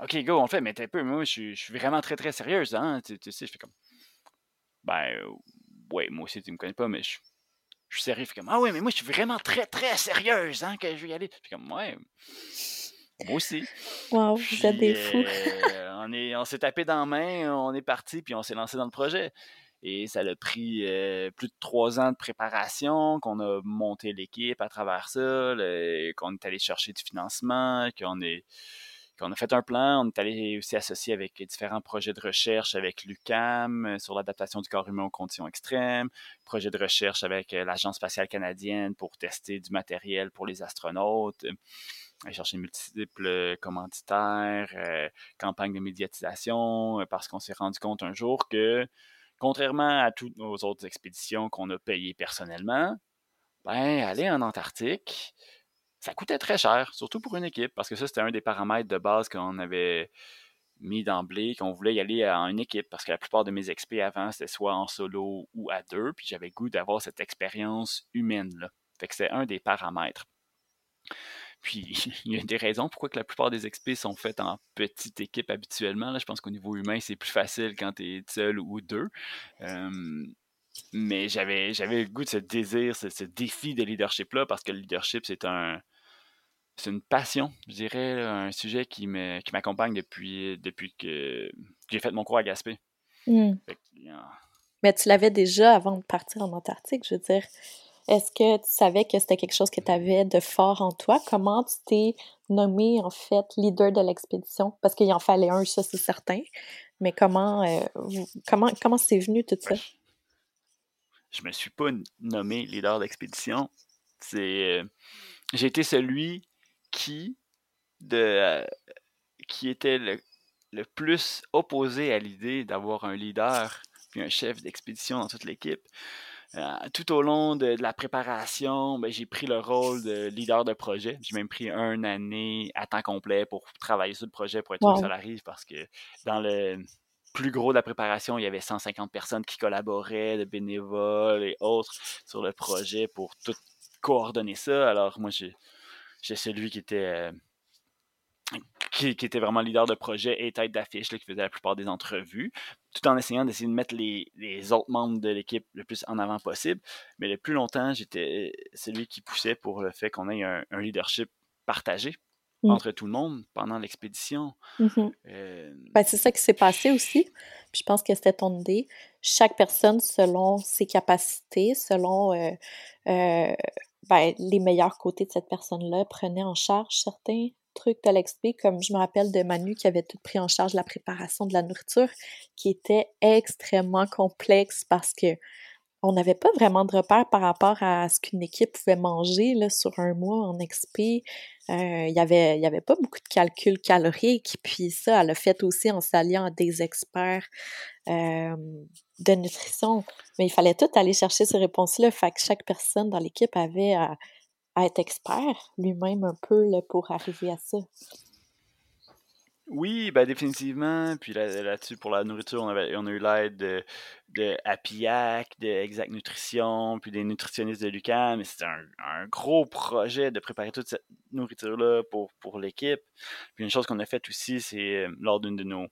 Speaker 2: ok, go, on le fait, mais t'es un peu, moi, je suis vraiment très très sérieuse, hein. Tu, sais, je fais comme Ben, ouais, moi aussi, tu me connais pas, mais je je suis sérieux. Je comme, ah oui, mais moi, je suis vraiment très, très sérieuse, hein, que je vais y aller. Je comme, ouais, moi aussi.
Speaker 1: Wow, vous êtes des fous.
Speaker 2: Euh, on est, on s'est tapé dans la main, on est parti, puis on s'est lancé dans le projet. Et ça a pris euh, plus de trois ans de préparation, qu'on a monté l'équipe à travers ça, qu'on est allé chercher du financement, qu'on a fait un plan, on est allé aussi associer avec différents projets de recherche avec l'UCAM sur l'adaptation du corps humain aux conditions extrêmes, projet de recherche avec euh, l'Agence spatiale canadienne pour tester du matériel pour les astronautes, euh, chercher multiples commanditaires, campagne de médiatisation, parce qu'on s'est rendu compte un jour que, contrairement à toutes nos autres expéditions qu'on a payées personnellement, ben, aller en Antarctique, ça coûtait très cher, surtout pour une équipe, parce que ça, c'était un des paramètres de base qu'on avait mis d'emblée, qu'on voulait y aller en une équipe, parce que la plupart de mes expés avant, c'était soit en solo ou à deux, puis j'avais goût d'avoir cette expérience humaine-là. Fait que c'est un des paramètres. Puis, <laughs> il y a des raisons pourquoi que la plupart des expés sont faits en petite équipe habituellement. Là, je pense qu'au niveau humain, c'est plus facile quand tu es seul ou deux. mais j'avais, j'avais le goût de ce désir, ce, ce défi de leadership-là, parce que le leadership, c'est un, c'est une passion, je dirais, un sujet qui m'accompagne depuis, depuis que j'ai fait mon cours à Gaspé.
Speaker 1: Mmh. Mais tu l'avais déjà avant de partir en Antarctique, je veux dire. Est-ce que tu savais que c'était quelque chose que tu avais de fort en toi? Comment tu t'es nommé, en fait, leader de l'expédition? Parce qu'il en fallait un, ça, c'est certain. Mais comment, euh, comment, comment c'est venu tout ça?
Speaker 2: Je me suis pas nommé leader d'expédition. C'est... Euh, j'ai été celui qui, de, euh, qui était le, plus opposé à l'idée d'avoir un leader puis un chef d'expédition dans toute l'équipe. Euh, tout au long de, la préparation, ben, j'ai pris le rôle de leader de projet. J'ai même pris une année à temps complet pour travailler sur le projet pour être sûr que ça arrive parce que dans le plus gros de la préparation, il y avait 150 personnes qui collaboraient, de bénévoles et autres sur le projet pour tout coordonner ça. Alors moi, j'ai j'ai celui qui était euh, qui, était vraiment leader de projet et tête d'affiche, qui faisait la plupart des entrevues, tout en essayant d'essayer de mettre les, autres membres de l'équipe le plus en avant possible. Mais le plus longtemps, j'étais celui qui poussait pour le fait qu'on ait un, leadership partagé mmh. entre tout le monde pendant l'expédition.
Speaker 1: Mmh euh, ben, c'est ça qui s'est passé aussi. Puis je pense que c'était ton idée. Chaque personne, selon ses capacités, selon euh, ben, les meilleurs côtés de cette personne-là prenaient en charge certains trucs de l'expé, comme je me rappelle de Manu qui avait tout pris en charge la préparation de la nourriture, qui était extrêmement complexe parce que on n'avait pas vraiment de repères par rapport à ce qu'une équipe pouvait manger là, sur un mois en XP. Euh, il n'y avait, y avait pas beaucoup de calculs caloriques. Puis ça, elle a fait aussi en s'alliant à des experts euh, de nutrition. Mais il fallait tout aller chercher ces réponses-là. Fait que chaque personne dans l'équipe avait à, être expert lui-même un peu pour arriver à ça.
Speaker 2: Oui, ben définitivement. Puis là-dessus, pour la nourriture, on, avait, on a eu l'aide de, de Apiac, de Exact Nutrition, puis des nutritionnistes de l'UQAM. Mais c'était un, gros projet de préparer toute cette nourriture-là pour, l'équipe. Puis une chose qu'on a faite aussi, c'est euh, lors d'une de nos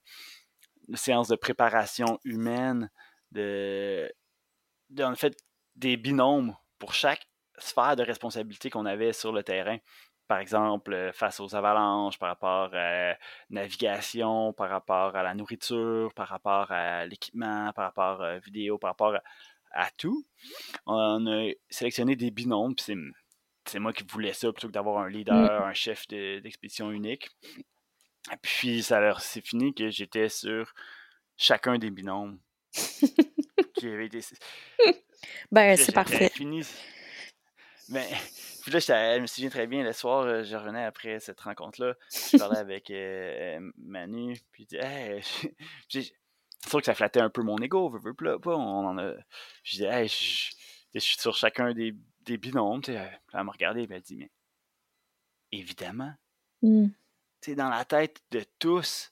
Speaker 2: séances de préparation humaine, de, de en fait des binômes pour chaque sphère de responsabilité qu'on avait sur le terrain par exemple, euh, face aux avalanches, par rapport à la navigation, par rapport à la nourriture, par rapport à l'équipement, par rapport à la vidéo, par rapport à, tout. On a sélectionné des binômes, puis c'est moi qui voulais ça plutôt que d'avoir un mmh. leader, un chef d'expédition unique. Puis, ça leur c'est fini que j'étais sur chacun des binômes <laughs> qui été.
Speaker 1: Ben, c'est parfait.
Speaker 2: Fini. Mais <laughs> puis là, je me souviens très bien, le soir, euh, je revenais après cette rencontre-là. Je parlais <laughs> avec euh, euh, Manu, puis <laughs> je hey, c'est sûr que ça flattait un peu mon ego, veux, veux, pas, on en a. Je disais, hey, je suis sur chacun des, des binômes. Elle m'a regardé et elle dit Mais évidemment, tu sais, dans la tête de tous,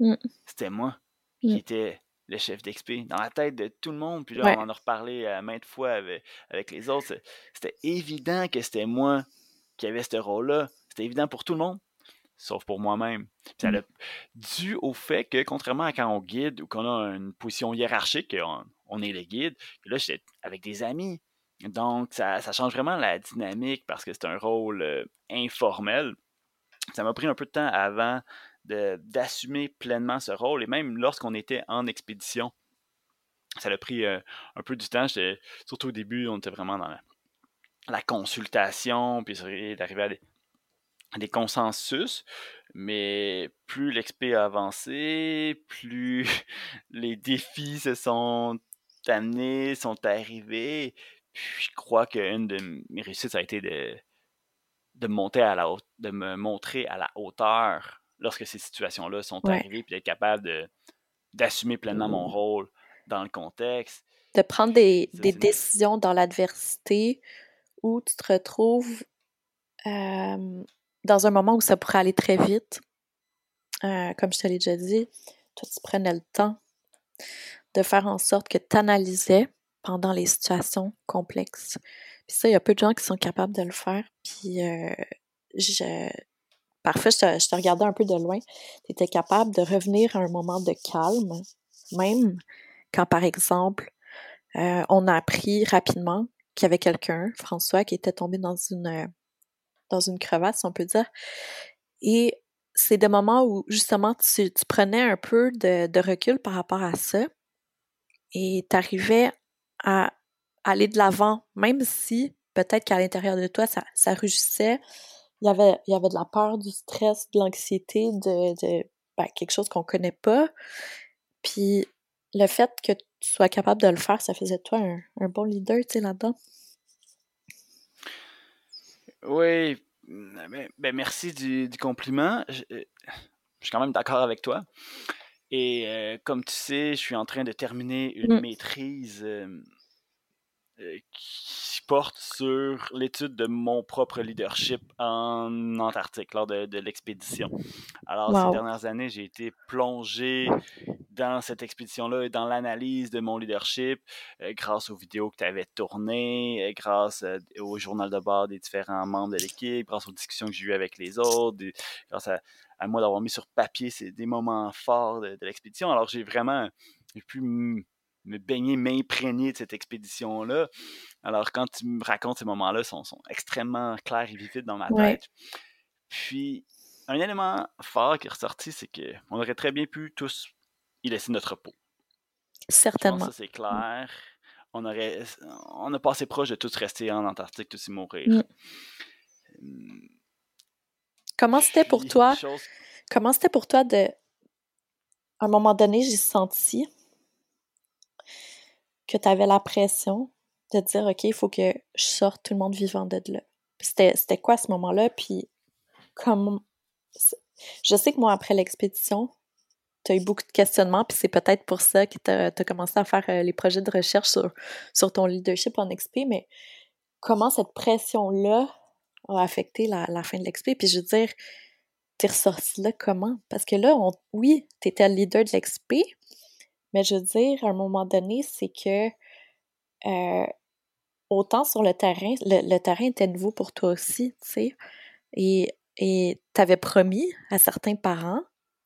Speaker 1: Mmh.
Speaker 2: c'était moi
Speaker 1: Mmh.
Speaker 2: qui était le chef d'expé. Dans la tête de tout le monde. Puis là,
Speaker 1: Ouais.
Speaker 2: on en a reparlé euh, maintes fois avec, avec les autres. C'était évident que c'était moi qui avait ce rôle-là. C'était évident pour tout le monde, sauf pour moi-même. Puis ça
Speaker 1: Mmh.
Speaker 2: a dû au fait que, contrairement à quand on guide ou qu'on a une position hiérarchique, on, on est le guide, là, j'étais avec des amis. Donc, ça, ça change vraiment la dynamique parce que c'est un rôle euh, informel. Ça m'a pris un peu de temps avant d'assumer pleinement ce rôle. Et même lorsqu'on était en expédition, ça a pris euh, un peu du temps. Surtout au début, on était vraiment dans la, consultation, puis d'arriver à des, consensus. Mais plus l'expé a avancé, plus <laughs> les défis se sont amenés, sont arrivés. Puis je crois qu'une de mes réussites, ça a été de, de monter à la de me montrer à la hauteur lorsque ces situations-là sont
Speaker 1: Ouais.
Speaker 2: arrivées, puis d'être capable d'assumer pleinement mon rôle dans le contexte.
Speaker 1: De prendre des, des décisions dans l'adversité où tu te retrouves euh, dans un moment où ça pourrait aller très vite. Euh, comme je te l'ai déjà dit, toi, tu prenais le temps de faire en sorte que tu analysais pendant les situations complexes. Puis ça, il y a peu de gens qui sont capables de le faire. Puis euh, je... Parfait, je te, regardais un peu de loin. Tu étais capable de revenir à un moment de calme, même quand, par exemple, euh, on a appris rapidement qu'il y avait quelqu'un, François, qui était tombé dans une, dans une crevasse, on peut dire. Et c'est des moments où, justement, tu, prenais un peu de, recul par rapport à ça et tu arrivais à aller de l'avant, même si peut-être qu'à l'intérieur de toi, ça rugissait. Il y, avait, il y avait de la peur, du stress, de l'anxiété, de, de ben, quelque chose qu'on connaît pas. Puis le fait que tu sois capable de le faire, ça faisait de toi un, un bon leader, tu sais, là-dedans.
Speaker 2: Oui, ben, ben, merci du, du compliment. Je, euh, je suis quand même d'accord avec toi. Et euh, comme tu sais, je suis en train de terminer une
Speaker 1: Mm.
Speaker 2: maîtrise euh, qui porte sur l'étude de mon propre leadership en Antarctique lors de, de l'expédition. Alors,
Speaker 1: Wow.
Speaker 2: ces dernières années, j'ai été plongé dans cette expédition-là et dans l'analyse de mon leadership euh, grâce aux vidéos que tu avais tournées, euh, grâce euh, au journal de bord des différents membres de l'équipe, grâce aux discussions que j'ai eues avec les autres, des- grâce à, à moi d'avoir mis sur papier des moments forts de, de l'expédition. Alors, j'ai vraiment pu me baigner, m'imprégner de cette expédition-là. Alors, quand tu me racontes ces moments-là, ils sont, sont extrêmement clairs et vivides dans ma
Speaker 1: Ouais.
Speaker 2: tête. Puis, un élément fort qui est ressorti, c'est qu'on aurait très bien pu tous y laisser notre peau. Je pense que
Speaker 1: Certainement.
Speaker 2: ça, c'est clair. On, aurait, on a passé proche de tous rester en Antarctique, tous y mourir.
Speaker 1: Mm. Comment c'était pour toi?
Speaker 2: chose-
Speaker 1: Comment c'était pour toi de. À un moment donné, j'ai senti que tu avais la pression de dire OK, il faut que je sorte tout le monde vivant de là. C'était quoi à ce moment-là? Puis comme. Je sais que moi, après l'expédition, tu as eu beaucoup de questionnements, puis c'est peut-être pour ça que tu as, commencé à faire euh, les projets de recherche sur, sur ton leadership en XP, mais comment cette pression-là a affecté la, fin de l'expé? Puis je veux dire, t'es ressorti là comment? Parce que là, on, oui, t'étais le leader de l'exp, mais je veux dire, à un moment donné, c'est que euh, autant sur le terrain, le, terrain était nouveau pour toi aussi, tu sais, et et t'avais promis à certains parents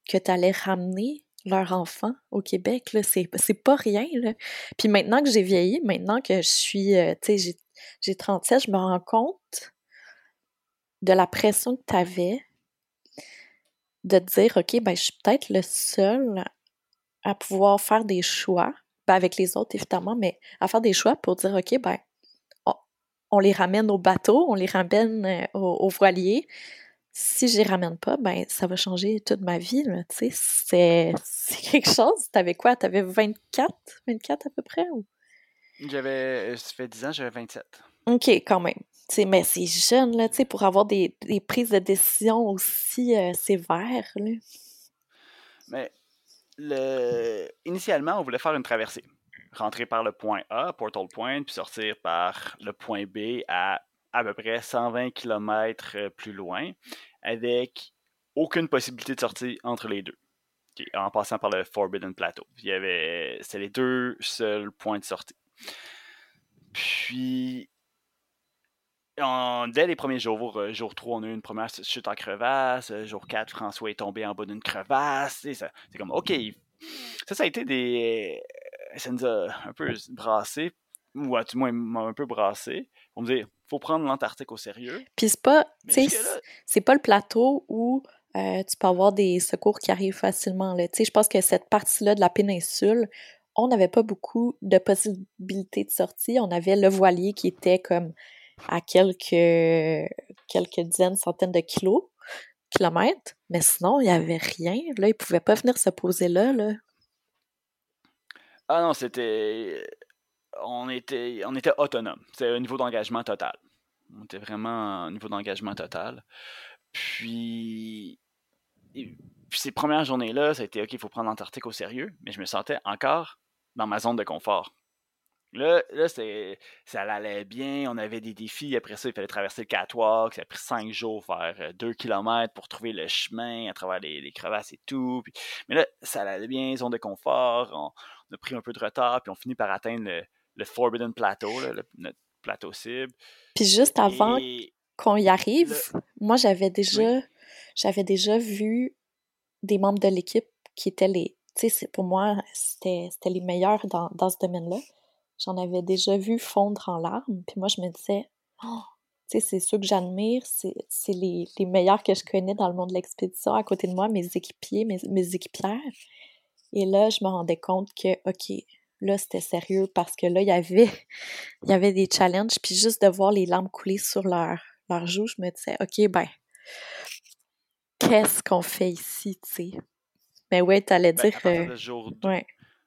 Speaker 1: que t'allais ramener leur enfant au Québec, là, c'est, pas rien, là. Puis maintenant que j'ai vieilli, maintenant que je suis, euh, tu sais, j'ai, j'ai 37, je me rends compte de la pression que t'avais de te dire, OK, ben, je suis peut-être le seul à pouvoir faire des choix, ben, avec les autres, évidemment, mais à faire des choix pour dire, OK, ben, on, on les ramène au bateau, on les ramène euh, au, au voilier. Si je les ramène pas, ben, ça va changer toute ma vie, tu sais, <laughs> c'est, quelque chose. T'avais quoi? T'avais 24? 24 à peu près? Ou...
Speaker 2: J'avais, ça fait 10 ans, j'avais 27.
Speaker 1: OK, quand même. T'sais, mais c'est jeune, là, pour avoir des, des prises de décision aussi euh, sévères, là.
Speaker 2: Mais le... initialement, on voulait faire une traversée. rentrer par le point A, Portal Point, puis sortir par le point B à à peu près 120 km plus loin, avec aucune possibilité de sortie entre les deux, en passant par le Forbidden Plateau. Il y avait, c'est les deux seuls points de sortie. Puis, dès les premiers jours, euh, jour 3, on a eu une première chute en crevasse. Euh, jour 4, François est tombé en bas d'une crevasse. C'est comme, OK. Ça, ça a été des. Euh, ça nous a un peu brassé, ou à tout le moins un peu brassé. On me dit, faut prendre l'Antarctique au sérieux.
Speaker 1: Puis c'est pas, c'est pas le plateau où tu peux avoir des secours qui arrivent facilement. Là. Je pense que cette partie-là de la péninsule, on n'avait pas beaucoup de possibilités de sortie. On avait le voilier qui était comme à quelques, quelques dizaines, centaines de kilos, kilomètres, mais sinon, il n'y avait rien. Là, ils ne pouvaient pas venir se poser là.
Speaker 2: Ah non, c'était. On était, on était autonome. C'était un niveau d'engagement total. On était vraiment au niveau d'engagement total. Puis, puis ces premières journées-là, ça a été OK, il faut prendre l'Antarctique au sérieux, mais je me sentais encore dans ma zone de confort. Là, là ça allait bien, on avait des défis. Après ça, il fallait traverser le catwalk. Ça a pris cinq jours, faire 2 euh, km pour trouver le chemin à travers les, crevasses et tout. mais là, ça allait bien, zone de confort. On, a pris un peu de retard, puis on finit par atteindre le, Forbidden Plateau, notre plateau cible.
Speaker 1: Puis juste avant qu'on y arrive, moi, j'avais déjà, j'avais déjà vu des membres de l'équipe qui étaient les tu sais, pour moi, c'était les meilleurs dans, dans ce domaine-là. J'en avais déjà vu fondre en larmes, puis moi, je me disais, oh, tu sais, c'est ceux que j'admire, c'est les, les, meilleurs que je connais dans le monde de l'expédition à côté de moi, mes équipiers, mes, mes équipières. Et là, je me rendais compte que, OK, là, c'était sérieux parce que là, il y avait, il y avait des challenges, puis juste de voir les larmes couler sur leur, leur joues, je me disais, OK, ben, qu'est-ce qu'on fait ici, tu sais? Mais ouais, t'allais ben, dire.
Speaker 2: à, partir de jour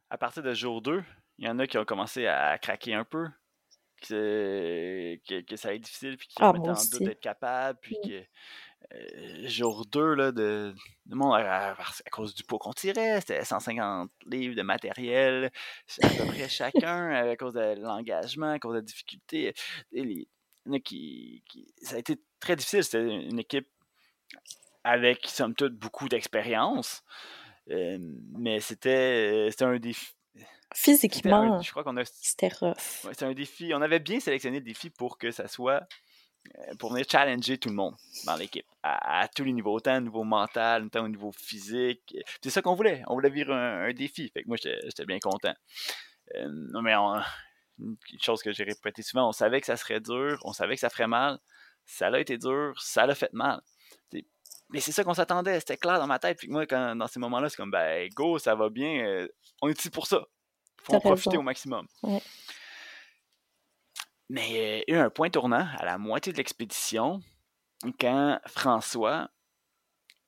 Speaker 2: à partir de jour 2, il y en a qui ont commencé à craquer un peu. Que, que, ça a été difficile, puis qui ont ah, en doute d'être capable, puis que euh, jour 2, là, de, de monde, à, à, cause du poids qu'on tirait, c'était 150 livres de matériel, à peu près chacun, à cause de l'engagement, à cause de la difficulté. Et les, qui, qui, ça a été très difficile, c'était une équipe avec, somme toute, beaucoup d'expérience. Euh, mais c'était un défi.
Speaker 1: Physiquement, je crois qu'on a. C'était rough.
Speaker 2: c'était un défi. On avait bien sélectionné le défi pour que ça soit. Euh, pour venir challenger tout le monde dans l'équipe, à, tous les niveaux, autant au niveau mental, autant au niveau physique. C'est ça qu'on voulait. On voulait vivre un, défi. Fait que moi, j'étais bien content. Euh, non, mais une chose que j'ai répété souvent, on savait que ça serait dur, on savait que ça ferait mal. Ça a été dur, ça l'a fait mal mais c'est ça qu'on s'attendait, c'était clair dans ma tête. Puis moi, quand, dans ces moments-là, c'est comme, ben, go, ça va bien, euh, on est ici pour ça. Faut en profiter au maximum. Mais il y a eu un point tournant à la moitié de l'expédition quand François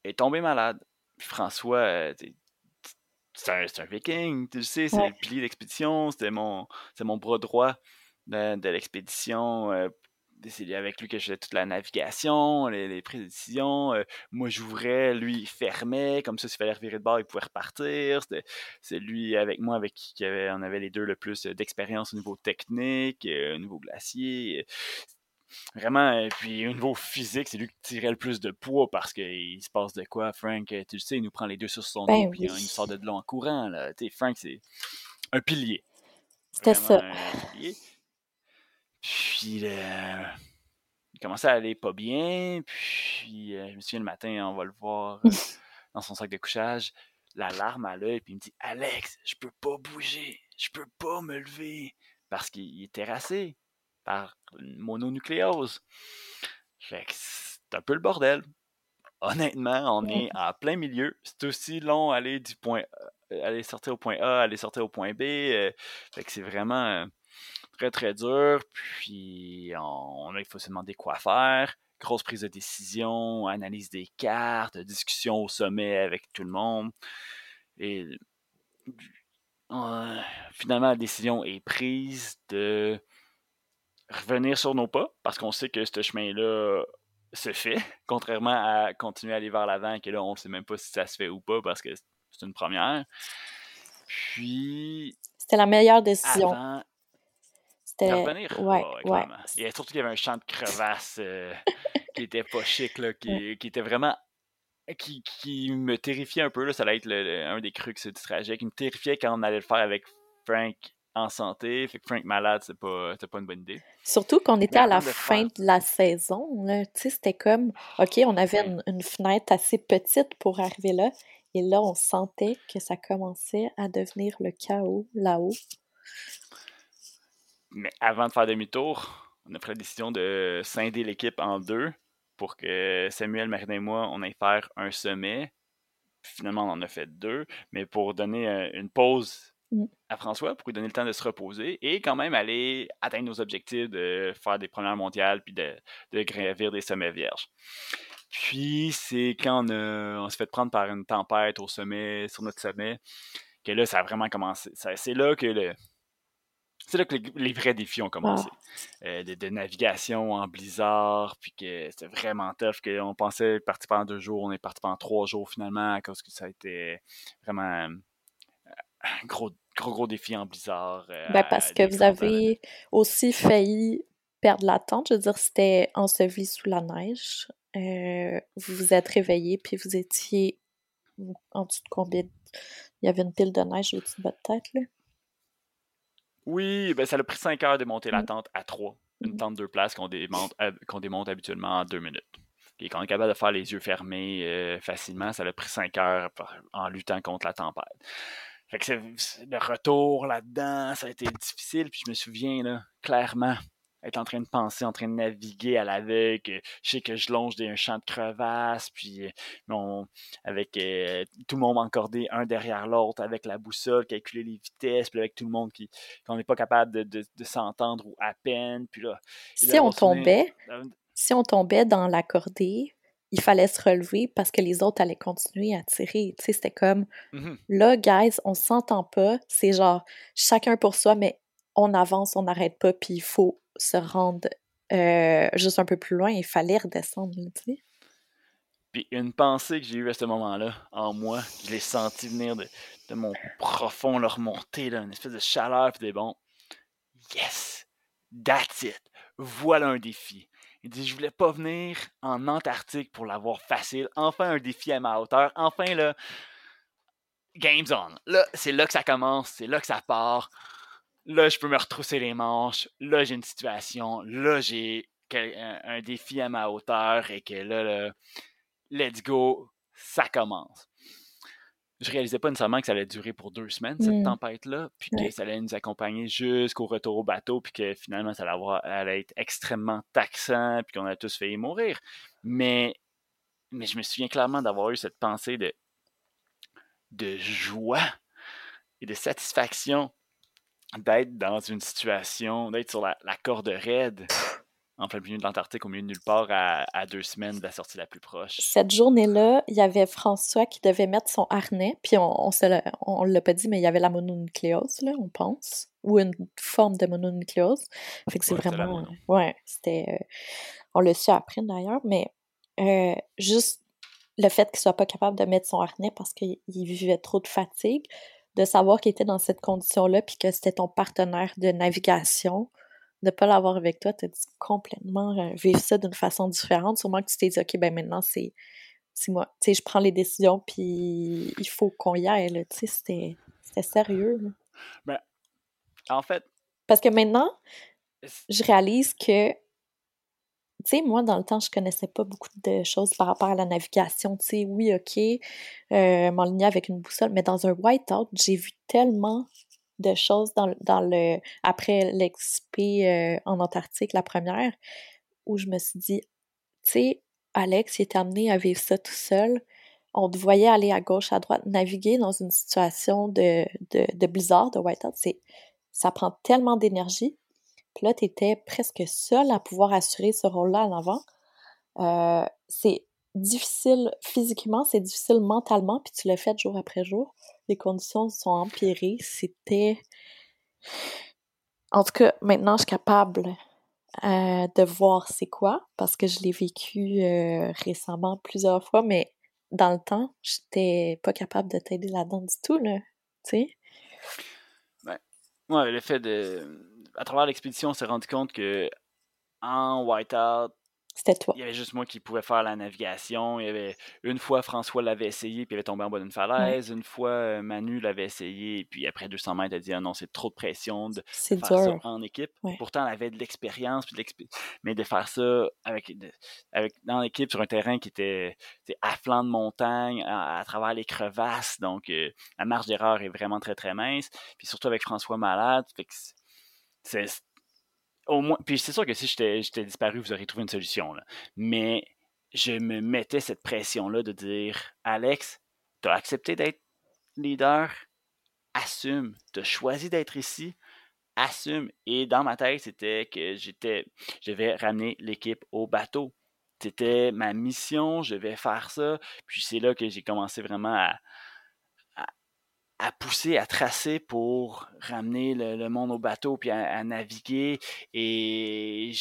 Speaker 2: est tombé malade. Puis François, euh, c'est un, viking, tu sais, c'est le pilier d'expédition, c'était mon, mon bras droit de, l'expédition euh, c'est avec lui que je faisais toute la navigation, les, prises de décision. Euh, moi, j'ouvrais, lui, il fermait. Comme ça, s'il fallait revirer de bord, il pouvait repartir. C'est lui avec moi avec qui avait, on avait les deux le plus d'expérience au niveau technique, euh, au niveau glacier. Vraiment, et puis au niveau physique, c'est lui qui tirait le plus de poids parce qu'il se passe de quoi, Frank, tu le sais, il nous prend les deux sur son dos, ben puis il sort de l'eau en courant. Là. Frank, c'est un pilier.
Speaker 1: C'était ça.
Speaker 2: Puis, euh, il commençait à aller pas bien. Puis, euh, je me souviens le matin, on va le voir euh, <laughs> dans son sac de couchage, la larme à l'œil. Puis, il me dit Alex, je peux pas bouger. Je peux pas me lever. Parce qu'il est terrassé par une mononucléose. Fait que c'est un peu le bordel. Honnêtement, on est <laughs> en plein milieu. C'est aussi long aller du point aller sortir au point A, aller sortir au point B. fait que c'est vraiment très, très dur. Puis, on, il faut se demander quoi faire. Grosse prise de décision, analyse des cartes, discussion au sommet avec tout le monde. Et euh, finalement, la décision est prise de revenir sur nos pas, parce qu'on sait que ce chemin-là se fait, <laughs> contrairement à continuer à aller vers l'avant, que là, on ne sait même pas si ça se fait ou pas, parce que c'est une première. Puis,
Speaker 1: C'était la meilleure décision.
Speaker 2: Avant.
Speaker 1: C'était.
Speaker 2: revenir?
Speaker 1: Ouais, ouais.
Speaker 2: Il y a surtout qu'il y avait un champ de crevasses euh, <laughs> qui était pas chic, là, qui, qui était vraiment. Qui, qui me terrifiait un peu, là, ça allait être le- le- un des crux du trajet, qui me terrifiait quand on allait le faire avec Frank en santé. Fait que Frank malade, c'est pas, pas une bonne idée.
Speaker 1: Surtout qu'on était
Speaker 2: Mais
Speaker 1: à la
Speaker 2: de
Speaker 1: fin
Speaker 2: faire-
Speaker 1: de la saison, c'était comme, OK, on avait
Speaker 2: Ouais.
Speaker 1: une, une fenêtre assez petite pour arriver là. Et là, on sentait que ça commençait à devenir le chaos là-haut.
Speaker 2: Mais avant de faire demi-tour, on a pris la décision de scinder l'équipe en deux pour que Samuel, Marine et moi, on aille faire un sommet. Puis finalement, on en a fait deux, mais pour donner euh, une pause
Speaker 1: Mm.
Speaker 2: à François, pour lui donner le temps de se reposer et quand même aller atteindre nos objectifs de faire des premières mondiales puis de, de gravir des sommets vierges. Puis c'est quand on, a- on s'est fait prendre par une tempête au sommet, sur notre sommet, que là, ça a vraiment commencé. C'est là que le, c'est là que les, les vrais défis ont commencé. Euh, de, de navigation en blizzard, puis que c'était vraiment tough, qu'on pensait partir pendant deux jours, on est parti pendant trois jours finalement, à cause que ça a été vraiment euh, un gros, gros, gros défi en blizzard. euh,
Speaker 1: Ben, parce que vous avez aussi failli perdre la tente. Je veux dire, c'était enseveli sous la neige. Euh, vous vous êtes réveillé, puis vous étiez en dessous de combien? Il y avait une pile de neige au-dessus de votre tête, là?
Speaker 2: Oui, ben ça a pris cinq heures de monter la
Speaker 1: Mm.
Speaker 2: tente à trois. Une
Speaker 1: Mhm.
Speaker 2: tente deux places qu'on démonte, hab- qu'on démonte habituellement en deux minutes. Et quand on est capable de faire les yeux fermés euh, facilement, ça a pris cinq heures en luttant contre la tempête. Fait que le retour là-dedans, ça a été difficile. Puis je me souviens, là, clairement, être en train de penser, en train de naviguer à l'aveugle. Je sais que je longe des, un champ de crevasses, puis euh, on- avec euh, tout le monde encordé un derrière l'autre, avec la boussole, calculer les vitesses, puis avec tout le monde qui qu'on n'est pas capable de, de- de s'entendre ou à peine. Puis là,
Speaker 1: Si
Speaker 2: là,
Speaker 1: on tombait,
Speaker 2: euh,
Speaker 1: si on tombait dans la cordée, il fallait se relever parce que les autres allaient continuer à tirer. Tu sais, c'était comme,
Speaker 2: mhm.
Speaker 1: là, guys, on s'entend pas. C'est genre, chacun pour soi, mais on avance, on n'arrête pas, puis il faut se rendre euh, juste un peu plus loin. Il fallait redescendre, tu sais.
Speaker 2: Puis une pensée que j'ai eue à ce moment-là, en moi, je l'ai senti venir de, de mon profond, leur remonter, là, une espèce de chaleur, puis des bons. Yes! That's it! Voilà un défi. Il dit, je voulais pas venir en Antarctique pour l'avoir facile. Enfin un défi à ma hauteur. Enfin, là, game's on. Là, c'est là que ça commence, c'est là que ça part. Là, je peux me retrousser les manches. Là, j'ai une situation. Là, j'ai quel- un, un défi à ma hauteur et que là, là, let's go, ça commence. Je réalisais pas nécessairement que ça allait durer pour deux semaines, cette
Speaker 1: Mm.
Speaker 2: tempête-là, puis que ça allait nous accompagner jusqu'au retour au bateau, puis que finalement, ça allait, avoir- allait être extrêmement taxant, puis qu'on a tous failli mourir. Mais, mais je me souviens clairement d'avoir eu cette pensée de, de joie et de satisfaction d'être dans une situation, d'être sur la, la corde raide, en plein milieu de l'Antarctique, au milieu de nulle part, à, à deux semaines de la sortie la plus proche.
Speaker 1: Cette journée-là, il y avait François qui devait mettre son harnais, puis on, l'a- on l'a pas dit, mais il y avait la mononucléose, là, on pense, ou une forme de mononucléose. Fait que c'est
Speaker 2: Ouais,
Speaker 1: vraiment... Ouais, c'était... euh, on le su après, d'ailleurs, mais euh, juste le fait qu'il soit pas capable de mettre son harnais parce qu'il il vivait trop de fatigue, de savoir qu'il était dans cette condition-là, puis que c'était ton partenaire de navigation, de pas l'avoir avec toi, t'as dû complètement euh, vivre ça d'une façon différente. Sûrement que tu t'es dit, OK, ben maintenant, c'est c'est moi. Tu sais, je prends les décisions, puis il faut qu'on y aille. Tu sais, c'était c'était sérieux, là.
Speaker 2: Ben, en fait,
Speaker 1: Parce que maintenant, je réalise que, tu sais, moi, dans le temps, je connaissais pas beaucoup de choses par rapport à la navigation. Tu sais, oui, OK, euh, m'enligner avec une boussole, mais dans un whiteout, j'ai vu tellement de choses dans, le- après l'expé euh, en Antarctique, la première, où je me suis dit, tu sais, Alex, il était amené à vivre ça tout seul. On te voyait aller à gauche, à droite, naviguer dans une situation de, de, de blizzard, de whiteout. Ça prend tellement d'énergie. Là, tu presque seul à pouvoir assurer ce rôle-là à l'avant. Euh, c'est difficile physiquement, c'est difficile mentalement, puis tu l'as fait jour après jour. Les conditions sont empirées. C'était. En tout cas, maintenant, je suis capable euh, de voir c'est quoi, parce que je l'ai vécu euh, récemment plusieurs fois, mais dans le temps, j'étais pas capable de t'aider là-dedans du tout, là. Tu sais?
Speaker 2: Ouais, le fait de. À travers l'expédition, on s'est rendu compte que en whiteout,
Speaker 1: c'était toi.
Speaker 2: Il y avait juste moi qui pouvais faire la navigation. Il y avait une fois François l'avait essayé puis il est tombé en bas d'une falaise. Une fois euh, Manu l'avait essayé puis après 200 mètres elle a dit ah non c'est trop de pression de, faire ça en équipe. Pourtant elle avait de l'expérience mais de faire ça avec, avec dans l'équipe sur un terrain qui était à flanc de montagne à, travers les crevasses donc euh, la marge d'erreur est vraiment très très mince puis surtout avec François malade au moins, puis c'est sûr que si j'étais disparu, vous auriez trouvé une solution. Mais je me mettais cette pression-là de dire Alex, tu as accepté d'être leader, assume. Tu as choisi d'être ici, assume. Et dans ma tête, c'était que j'étais, je vais ramener l'équipe au bateau. C'était ma mission, je vais faire ça. Puis c'est là que j'ai commencé vraiment à, à pousser, à tracer pour ramener le, monde au bateau, puis à, naviguer et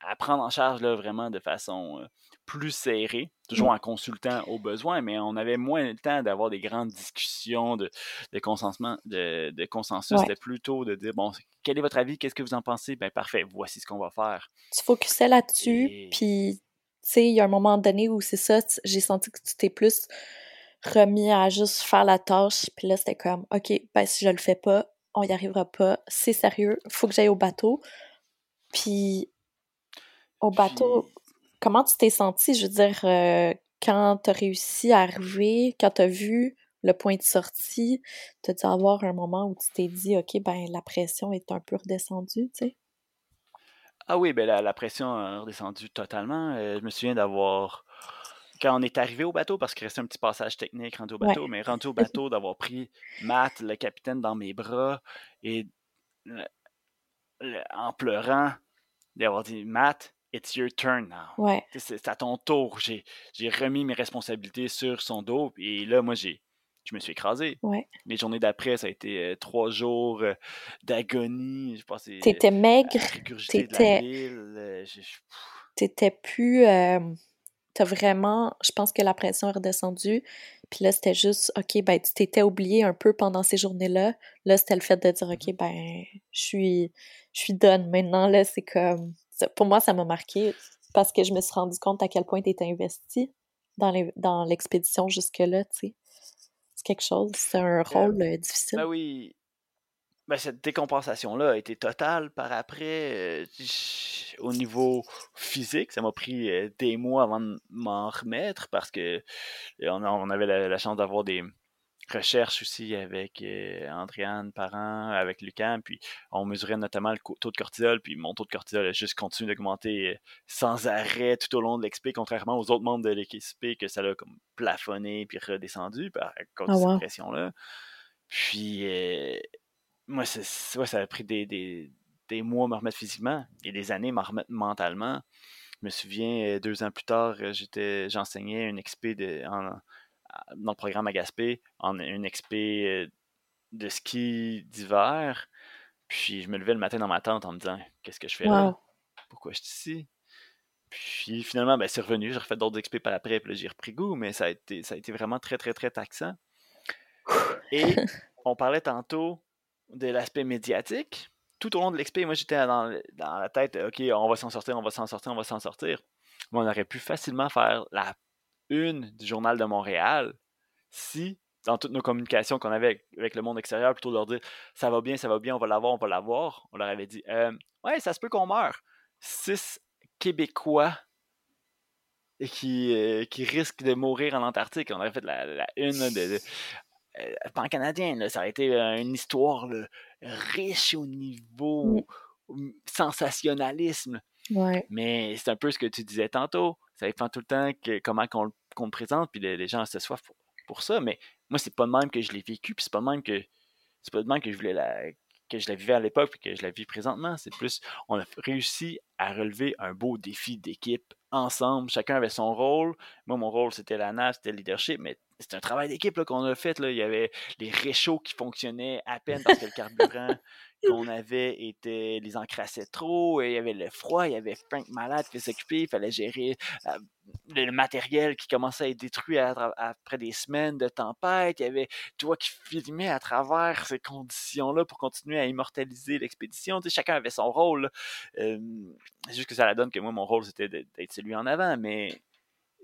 Speaker 2: à, prendre en charge là, vraiment de façon euh, plus serrée, toujours en consultant aux besoins, mais on avait moins le temps d'avoir des grandes discussions de, de de, consensus. C'était plutôt de dire, bon, quel est votre avis, qu'est-ce que vous en pensez? Ben parfait, voici ce qu'on va faire.
Speaker 1: Tu focusais là-dessus, puis tu sais, il y a un moment donné où c'est ça, j'ai senti que tu t'es plus remis à juste faire la tâche. Puis là, c'était comme, OK, ben si je le fais pas, on y arrivera pas. C'est sérieux, faut que j'aille au bateau. Puis au bateau, comment tu t'es senti? Je veux dire, euh, quand t'as réussi à arriver, quand t'as vu le point de sortie, t'as dû avoir un moment où tu t'es dit, OK, ben la pression est un peu redescendue, tu sais?
Speaker 2: Ah oui, ben la, pression a redescendu totalement. Euh, je me souviens d'avoir quand on est arrivé au bateau, parce qu'il restait un petit passage technique rendu au bateau, mais rendu au bateau, d'avoir pris Matt, le capitaine, dans mes bras et en pleurant, d'avoir dit Matt, it's your turn now. C'est à ton tour. J'ai remis mes responsabilités sur son dos et là, moi, j'ai. Je me suis écrasé. Les journées d'après, ça a été euh, trois jours euh, d'agonie.
Speaker 1: T'étais maigre. T'étais plus t'as vraiment, je pense que la pression est redescendue. Puis là, c'était juste, OK, ben, tu t'étais oublié un peu pendant ces journées-là. Là, c'était le fait de dire, OK, ben, je suis, je suis done. Maintenant, là, c'est comme, pour moi, ça m'a marqué parce que je me suis rendu compte à quel point tu étais investi dans l'expédition jusque-là, tu sais. C'est quelque chose, c'est un rôle euh, difficile.
Speaker 2: Ben oui, ben, cette décompensation-là a été totale par après. Euh, au niveau physique, ça m'a pris euh, des mois avant de m'en remettre parce que euh, on, avait la, chance d'avoir des recherches aussi avec Andréane Parent, avec Lucan, puis on mesurait notamment le taux de cortisol, puis mon taux de cortisol a juste continué d'augmenter sans arrêt tout au long de l'expé, contrairement aux autres membres de l'équipe que ça l'a comme plafonné puis redescendu par cause de ah, cette pression-là. Puis moi, ça a pris des, des, mois à me remettre physiquement et des années à me remettre mentalement. Je me souviens, euh, deux ans plus tard, euh, j'étais, j'enseignais une expé de, dans le programme à Gaspé, en, une expé euh, de ski d'hiver. Puis je me levais le matin dans ma tente en me disant Qu'est-ce que je fais là? Pourquoi je suis ici Puis finalement, ben, c'est revenu. J'ai refait d'autres expés par après, puis j'ai repris goût, mais ça a, été, ça a été vraiment très, très, très taxant. Et <laughs> on parlait tantôt de l'aspect médiatique. Tout au long de l'expé, moi j'étais dans, la tête, ok, on va s'en sortir, on va s'en sortir, on va s'en sortir. Mais on aurait pu facilement faire la une du Journal de Montréal si, dans toutes nos communications qu'on avait avec, le monde extérieur, plutôt de leur dire ça va bien, ça va bien, on va l'avoir, on va l'avoir, on leur avait dit euh, ouais, ça se peut qu'on meure. Six Québécois qui, euh, qui risquent de mourir en Antarctique. On aurait fait la, une de, euh, pan canadien, là, ça a été euh, une histoire riche au niveau sensationnalisme. Mais c'est un peu ce que tu disais tantôt. Ça dépend tout le temps que, comment qu'on le présente, puis les, gens se soif pour, ça. Mais moi, c'est pas de même que je l'ai vécu, puis c'est pas de même que c'est pas de même que je voulais la que je la vivais à l'époque puis que je la vis présentement. C'est plus, on a réussi à relever un beau défi d'équipe ensemble. Chacun avait son rôle. Moi, mon rôle, c'était la nave, c'était le leadership, mais c'est un travail d'équipe qu'on a fait. Là. Il y avait les réchauds qui fonctionnaient à peine parce que le carburant <laughs> qu'on avait était les encrassait trop. Et il y avait le froid, il y avait Frank malade qui s'occupait, il fallait gérer euh, le matériel qui commençait à être détruit après des semaines de tempête. Il y avait toi qui filmais à travers ces conditions-là pour continuer à immortaliser l'expédition. chacun avait son rôle. c'est juste que ça la donne que moi, mon rôle, c'était d'être celui en avant, mais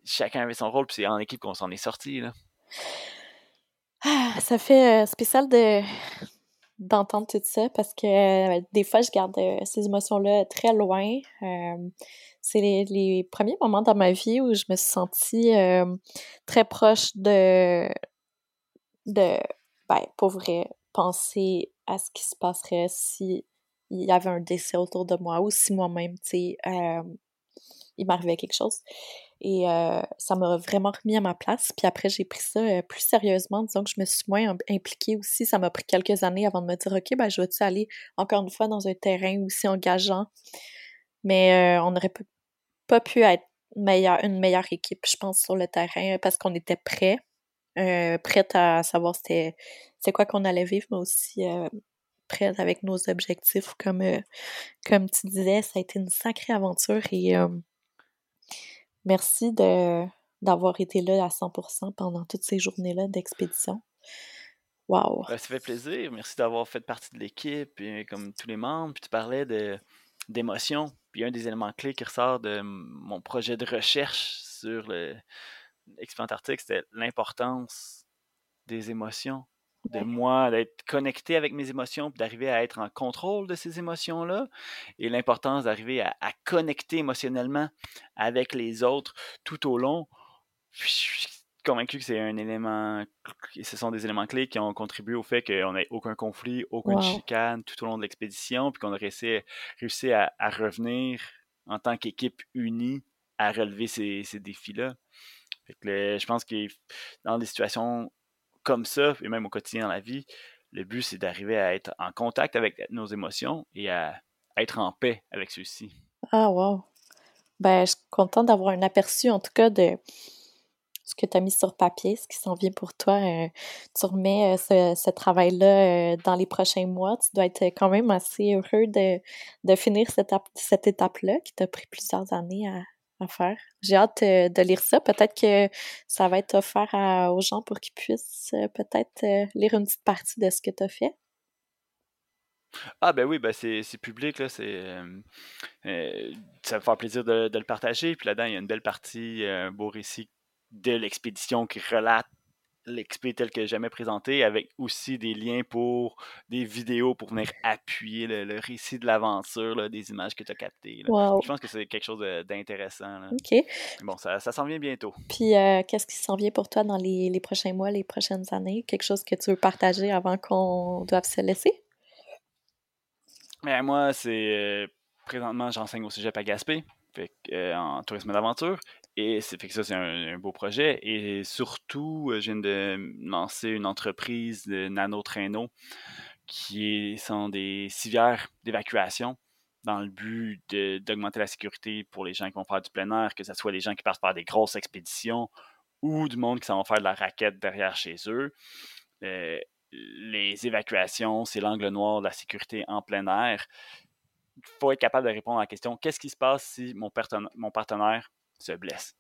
Speaker 2: chacun avait son rôle, puis c'est en équipe qu'on s'en est sorti.
Speaker 1: Ah, ça fait euh, spécial de d'entendre tout ça parce que euh, des fois je garde euh, ces émotions-là très loin. c'est les, premiers moments dans ma vie où je me suis sentie très proche de de ben pour vrai penser à ce qui se passerait si il y avait un décès autour de moi ou si moi-même tu sais il m'arrivait quelque chose. Et euh, ça m'a vraiment remis à ma place. Puis après, j'ai pris ça euh, plus sérieusement. Disons que je me suis moins impliquée aussi. Ça m'a pris quelques années avant de me dire, OK, ben, je vais-tu aller encore une fois dans un terrain aussi engageant? Mais euh, on n'aurait pas pu être meilleur, une meilleure équipe, je pense, sur le terrain parce qu'on était prêts. prêts à savoir c'était c'est quoi qu'on allait vivre, mais aussi prêts avec nos objectifs. Comme, comme tu disais, ça a été une sacrée aventure et Merci d'avoir été là à 100% pendant toutes ces journées-là d'expédition. Wow!
Speaker 2: Ben, ça fait plaisir. Merci d'avoir fait partie de l'équipe, comme tous les membres. Puis tu parlais de, d'émotions. Puis un des éléments clés qui ressort de mon projet de recherche sur l'expédition antarctique, c'était l'importance des émotions de moi, d'être connecté avec mes émotions, puis d'arriver à être en contrôle de ces émotions-là, et l'importance d'arriver à, connecter émotionnellement avec les autres tout au long. je suis convaincu que c'est un élément, ce sont des éléments clés qui ont contribué au fait qu'on n'ait aucun conflit, aucune chicane tout au long de l'expédition, puis qu'on a réussi, réussi à, revenir en tant qu'équipe unie à relever ces, défis-là. je pense que dans des situations comme ça, et même au quotidien dans la vie, le but, c'est d'arriver à être en contact avec nos émotions et à, être en paix avec ceux-ci.
Speaker 1: Ah, wow! Ben, je suis contente d'avoir un aperçu, en tout cas, de ce que tu as mis sur papier, ce qui s'en vient pour toi. Euh, tu remets euh, ce, travail-là euh, dans les prochains mois. Tu dois être quand même assez heureux de, finir cette, cette étape-là qui t'a pris plusieurs années à, à faire. J'ai hâte euh, de lire ça. Peut-être que ça va être offert aux gens pour qu'ils puissent euh, peut-être euh, lire une petite partie de ce que tu as fait.
Speaker 2: Ah ben oui, ben c'est, public, là, c'est, ça va faire plaisir de, de le partager. Puis là-dedans, il y a une belle partie, un beau récit de l'expédition qui relate l'XP tel que jamais présenté, avec aussi des liens pour des vidéos pour venir appuyer le, récit de l'aventure, des images que tu as captées. Je pense que c'est quelque chose d'intéressant.
Speaker 1: OK.
Speaker 2: Bon, ça, ça s'en vient bientôt.
Speaker 1: Puis, euh, qu'est-ce qui s'en vient pour toi dans les, prochains mois, les prochaines années? Quelque chose que tu veux partager avant qu'on doive se laisser?
Speaker 2: Ben, moi, c'est. Euh, présentement, j'enseigne au sujet à Gaspé. Euh, en tourisme d'aventure. Et c'est fait que ça, c'est un, beau projet. Et surtout, euh, je viens de lancer une entreprise de nano-traîneaux qui sont des civières d'évacuation dans le but d'augmenter la sécurité pour les gens qui vont faire du plein air, que ce soit les gens qui passent par des grosses expéditions ou du monde qui s'en va faire de la raquette derrière chez eux. Euh, les évacuations, c'est l'angle noir de la sécurité en plein air. Il faut être capable de répondre à la question qu'est-ce qui se passe si mon partenaire se blesse.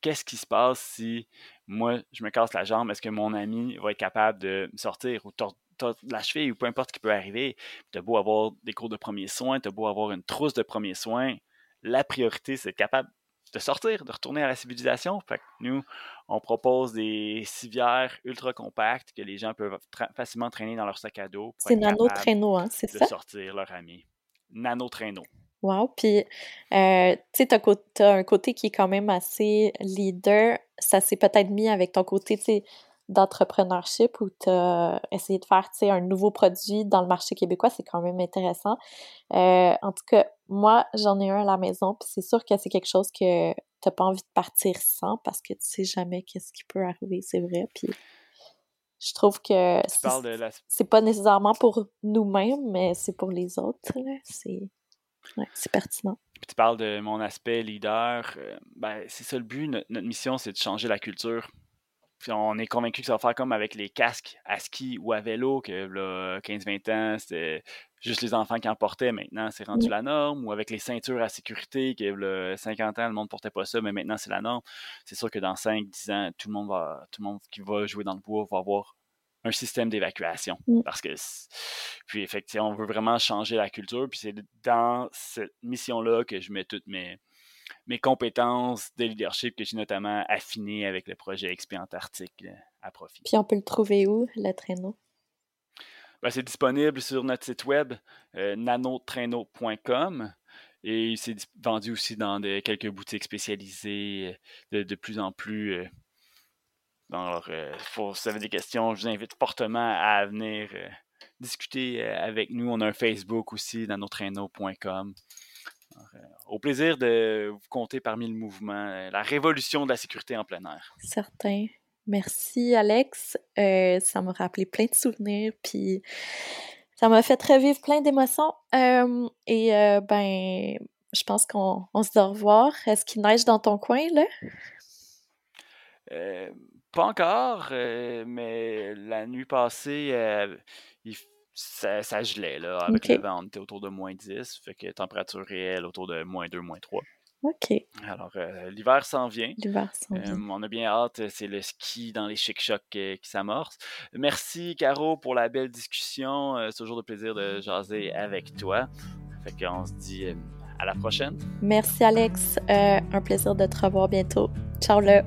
Speaker 2: Qu'est-ce qui se passe si moi, je me casse la jambe? Est-ce que mon ami va être capable de me sortir ou de la cheville ou peu importe ce qui peut arriver? Tu as beau avoir des cours de premiers soins, tu as beau avoir une trousse de premiers soins, la priorité, c'est d'être capable de sortir, de retourner à la civilisation. Fait nous, on propose des civières ultra compactes que les gens peuvent facilement traîner dans leur sac à dos.
Speaker 1: C'est nano-traîneau, hein, c'est ça?
Speaker 2: De sortir leur ami. Nano-traîneau.
Speaker 1: Wow! Puis, euh, tu sais, t'as un côté qui est quand même assez leader. Ça s'est peut-être mis avec ton côté, tu sais, d'entrepreneurship où tu as essayé de faire, un nouveau produit dans le marché québécois. C'est quand même intéressant. Euh, en tout cas, moi, j'en ai un à la maison, puis c'est sûr que c'est quelque chose que t'as pas envie de partir sans parce que tu sais jamais qu'est-ce qui peut arriver, c'est vrai. Puis je trouve que c'est pas nécessairement pour nous-mêmes, mais c'est pour les autres. C'est c'est pertinent.
Speaker 2: tu parles de mon aspect leader. Euh, ben, c'est ça le but. Notre, mission, c'est de changer la culture on est convaincu que ça va faire comme avec les casques à ski ou à vélo, que 15-20 ans, c'était juste les enfants qui en portaient. Maintenant, c'est rendu la norme. Ou avec les ceintures à sécurité, que le 50 ans, le monde ne portait pas ça, mais maintenant, c'est la norme. C'est sûr que dans 5-10 ans, tout le monde va, tout le monde qui va jouer dans le bois va avoir un système d'évacuation. Mm. Parce que, puis effectivement, on veut vraiment changer la culture. Puis c'est dans cette mission-là que je mets toutes mes, mes compétences de leadership que j'ai notamment affinées avec le projet XP Antarctique euh, à profit.
Speaker 1: Puis on peut le trouver où, le traîneau?
Speaker 2: Ben, c'est disponible sur notre site web euh, nanotraîneau.com et c'est vendu aussi dans quelques boutiques spécialisées euh, de, plus en plus. Euh, alors, si vous avez des questions, je vous invite fortement à venir discuter avec nous. On a un Facebook aussi, nanotraîneau.com. Au plaisir de vous compter parmi le mouvement, la révolution de la sécurité en plein air.
Speaker 1: Certain. Merci, Alex. Euh, ça m'a rappelé plein de souvenirs, puis ça m'a fait revivre plein d'émotions. Euh, et euh, ben, je pense qu'on se dit au revoir. Est-ce qu'il neige dans ton coin, là?
Speaker 2: Pas encore, mais la nuit passée, ça, gelait, là. Avec le vent, on était autour de moins 10, fait que température réelle autour de moins 2, moins 3.
Speaker 1: OK.
Speaker 2: Alors, euh, l'hiver s'en vient.
Speaker 1: L'hiver s'en vient.
Speaker 2: on a bien hâte, c'est le ski dans les chic-chocs qui, s'amorce. Merci, Caro, pour la belle discussion. Euh, c'est toujours de plaisir de jaser avec toi. Fait qu'on se dit euh, à la prochaine.
Speaker 1: Merci, Alex. un plaisir de te revoir bientôt. Ciao, là.